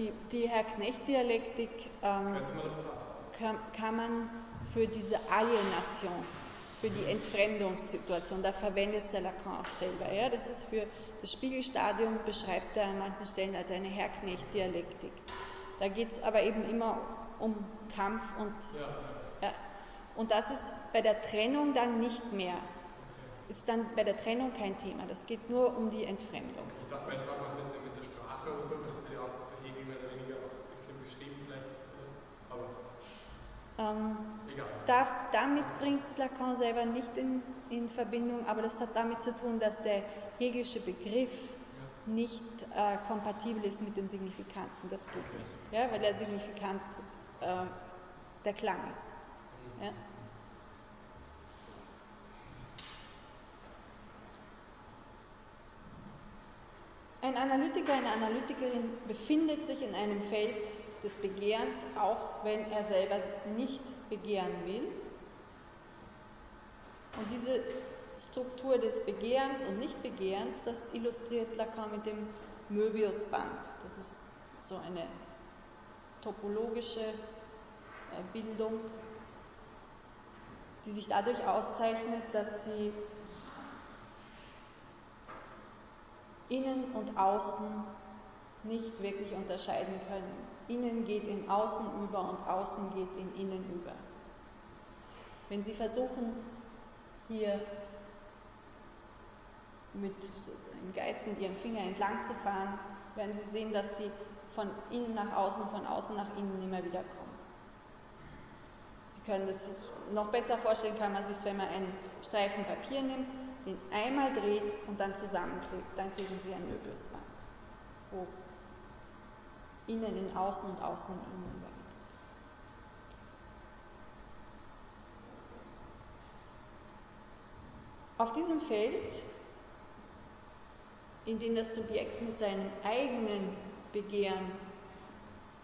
Die, die Herr-Knecht-Dialektik ähm, kann, kann man für diese Alienation, für die Entfremdungssituation, da verwendet es der Lacan auch selber. Ja? Das ist für das Spiegelstadium, beschreibt er an manchen Stellen als eine Herr-Knecht-Dialektik. Da geht es aber eben immer um Kampf und, ja. Ja, und das ist bei der Trennung dann nicht mehr ist dann bei der Trennung kein Thema. Das geht nur um die Entfremdung. Ich dachte jetzt auch mit, mit der Sprache oder so, das wird ja auch der Hegel mehr oder weniger auch ein bisschen beschrieben vielleicht. äh, Aber Ähm, da, damit bringt es Lacan selber nicht in, in Verbindung, aber das hat damit zu tun, dass der Hegelsche Begriff nicht äh, kompatibel ist mit dem Signifikanten. Das geht nicht, ja, weil der Signifikant äh, der Klang ist. Ja. Ein Analytiker, eine Analytikerin befindet sich in einem Feld des Begehrens, auch wenn er selber nicht begehren will. Und diese Struktur des Begehrens und Nichtbegehrens, das illustriert Lacan mit dem Möbiusband. Das ist so eine topologische äh, Bildung, die sich dadurch auszeichnet, dass sie innen und außen nicht wirklich unterscheiden können. Innen geht in außen über und außen geht in innen über. Wenn Sie versuchen, hier mit im Geist mit Ihrem Finger entlang zu fahren, werden Sie sehen, dass Sie von innen nach außen, von außen nach innen immer wieder kommen. Sie können das sich noch besser vorstellen, kann man sich, wenn man einen Streifen Papier nimmt, den einmal dreht und dann zusammenklebt, dann kriegen Sie ein Möbiusband, wo innen in außen und außen in innen übergeht. Auf diesem Feld, in dem das Subjekt mit seinem eigenen Begehren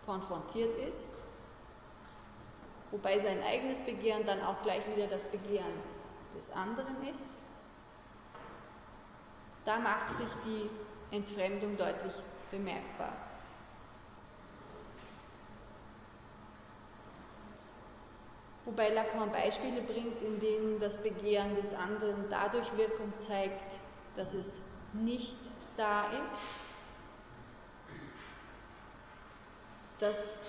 konfrontiert ist, wobei sein eigenes Begehren dann auch gleich wieder das Begehren des anderen ist, da macht sich die Entfremdung deutlich bemerkbar. Wobei Lacan Beispiele bringt, in denen das Begehren des anderen dadurch Wirkung zeigt, dass es nicht da ist, das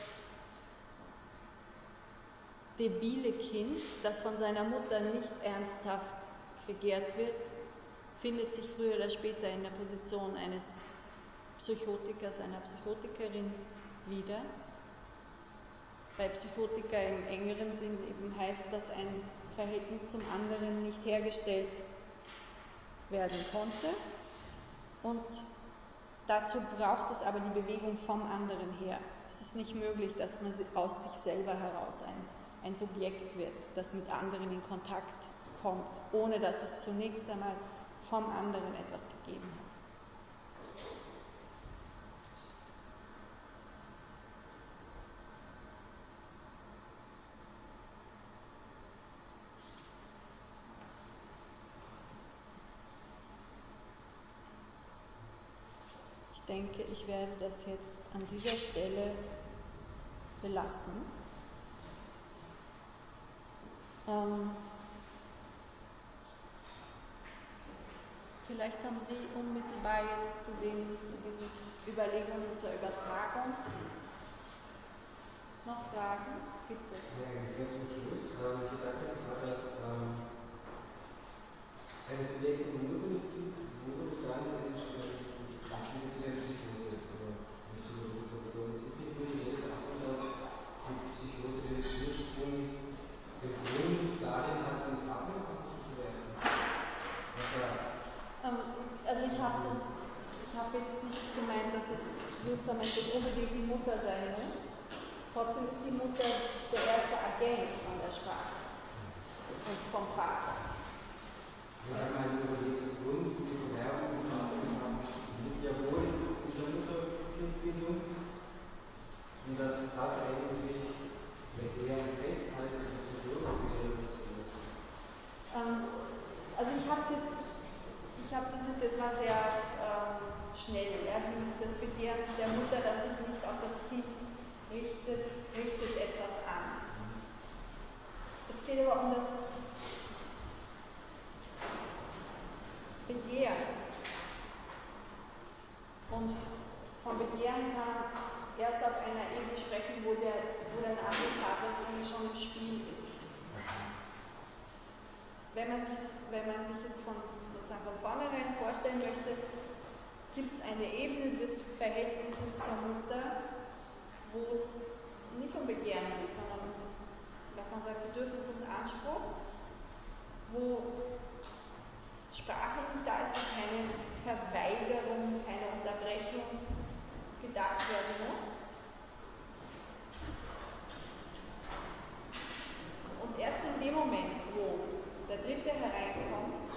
debile Kind, das von seiner Mutter nicht ernsthaft begehrt wird, findet sich früher oder später in der Position eines Psychotikers, einer Psychotikerin wieder. Bei Psychotiker im engeren Sinn eben heißt das, ein Verhältnis zum anderen nicht hergestellt werden konnte. Und dazu braucht es aber die Bewegung vom anderen her. Es ist nicht möglich, dass man aus sich selber heraus ein, ein Subjekt wird, das mit anderen in Kontakt kommt, ohne dass es zunächst einmal vom anderen etwas gegeben hat. Denke, ich werde das jetzt an dieser Stelle belassen. Ähm, vielleicht haben Sie unmittelbar jetzt zu, den, zu diesen Überlegungen zur Übertragung noch Fragen? Bitte. Ja, zum Schluss. Ähm, Sie sagten gerade, dass ähm, ein Subjekt in Ursache gibt, wo dann entsteht sich eine Psychose oder eine psychologische Position. Es ist nicht nur die Rede davon, dass die Psychose den Ursprung, Grund darin hat, den Vater zu er Ähm, also ich habe das, ich habe jetzt nicht gemeint, dass es justamente unbedingt die Mutter sein muss. Trotzdem ist die Mutter der erste Agent von der Sprache und vom Vater. Wir haben einen überlegten Grund die Verwerbung von liegt ja wohl in der Mutterkindbindung und dass das eigentlich mit der Festhalten des Bedürfnisses wäre, Ähm, also ich habe jetzt, ich habe das nicht, das war sehr ähm, schnell, ja, das Begehren der Mutter, das sich nicht auf das Kind richtet, richtet etwas an. Es geht aber um das Begehren. Und vom Begehren kann erst auf einer Ebene sprechen, wo der, wo der Name des Vaters irgendwie schon im Spiel ist. wenn man sich, wenn man sich es von, sozusagen von vornherein vorstellen möchte, gibt es eine Ebene des Verhältnisses zur Mutter, wo es nicht um Begehren geht, sondern, man sagt, Bedürfnis und Anspruch, wo Sprache nicht da ist, wo keine Verweigerung, keine Unterbrechung gedacht werden muss. Und erst in dem Moment, wo der Dritte hereinkommt,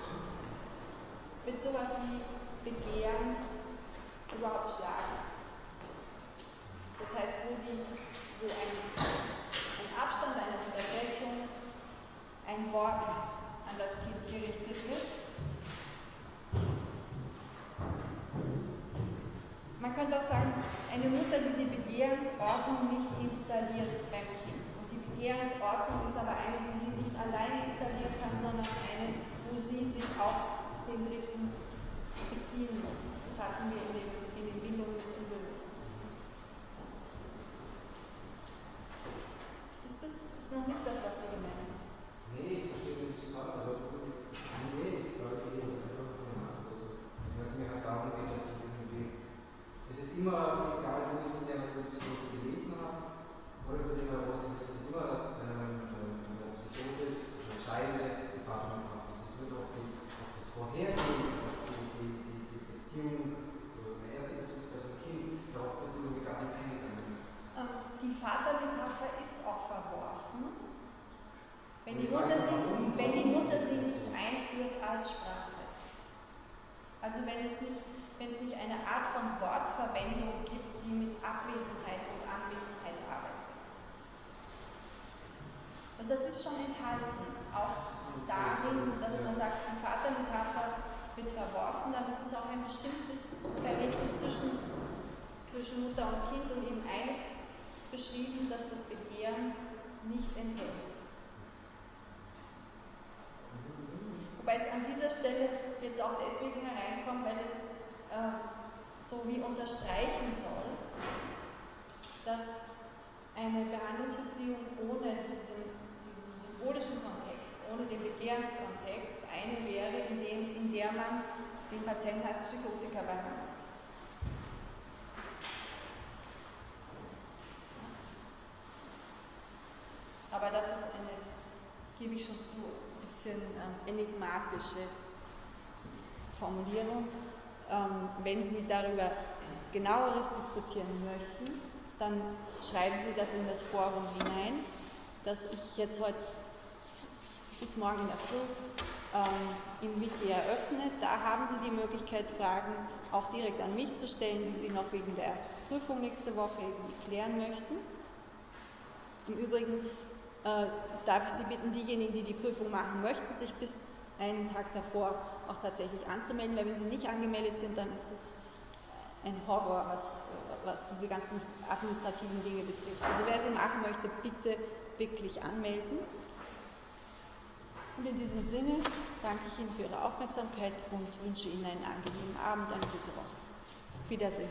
wird sowas wie Begehren überhaupt schlagen. Das heißt, wo, die, wo ein, ein Abstand, eine Unterbrechung, ein Wort an das Kind gerichtet wird. Man könnte auch sagen, eine Mutter, die die Begehrensordnung nicht installiert beim Kind. Und die Begehrensordnung ist aber eine, die sie nicht alleine installieren kann, sondern eine, wo sie sich auf den Dritten beziehen muss. Das hatten wir in den, in den Bindungen des Unbewussten. Ist das ist noch nicht das, was Sie gemeint haben? Nee, ich verstehe nicht zusammen. Also, nee, weil ich lese einfach nur nach. Also, was mir halt darum geht, dass ich. Es ist immer, egal wo ich bisher was gelesen habe, oder über den Neurosen, es ist immer das ähm, eine Psychose, das Entscheidende, Vater. Es ist nur auf, die, auf das Vorhergehen, dass die, die, die, die Beziehung, die erste Bezugsperson Kind, darauf wird irgendwie gar nicht eingegangen. Ähm, die Vatermetapher ist auch verworfen wenn die, Mutter sie, wenn die Mutter sie nicht einführt als Sprache. Also wenn es nicht, wenn es nicht eine Art von Wortverwendung gibt, die mit Abwesenheit und Anwesenheit arbeitet. Also das ist schon enthalten, auch darin, dass man sagt, die Vatermetapher wird verworfen, damit ist auch ein bestimmtes Verhältnis zwischen, zwischen Mutter und Kind und eben eines beschrieben, dass das Begehren nicht enthält. Wobei es an dieser Stelle jetzt auch deswegen hereinkommt, weil es äh, so wie unterstreichen soll, dass eine Behandlungsbeziehung ohne diesen, diesen symbolischen Kontext, ohne den Begehrenskontext eine wäre, in, dem, in der man den Patienten als Psychotiker behandelt. Aber das ist eine, gebe ich schon zu, bisschen äh, enigmatische Formulierung. Ähm, wenn Sie darüber genaueres diskutieren möchten, dann schreiben Sie das in das Forum hinein, das ich jetzt heute bis morgen in der Früh im Wiki eröffne. Da haben Sie die Möglichkeit, Fragen auch direkt an mich zu stellen, die Sie noch wegen der Prüfung nächste Woche irgendwie klären möchten. Im Übrigen äh, darf ich Sie bitten, diejenigen, die die Prüfung machen möchten, sich bis einen Tag davor auch tatsächlich anzumelden, weil wenn Sie nicht angemeldet sind, dann ist es ein Horror, was, was diese ganzen administrativen Dinge betrifft. Also wer sie machen möchte, bitte wirklich anmelden. Und in diesem Sinne danke ich Ihnen für Ihre Aufmerksamkeit und wünsche Ihnen einen angenehmen Abend, eine gute Woche. Auf Wiedersehen.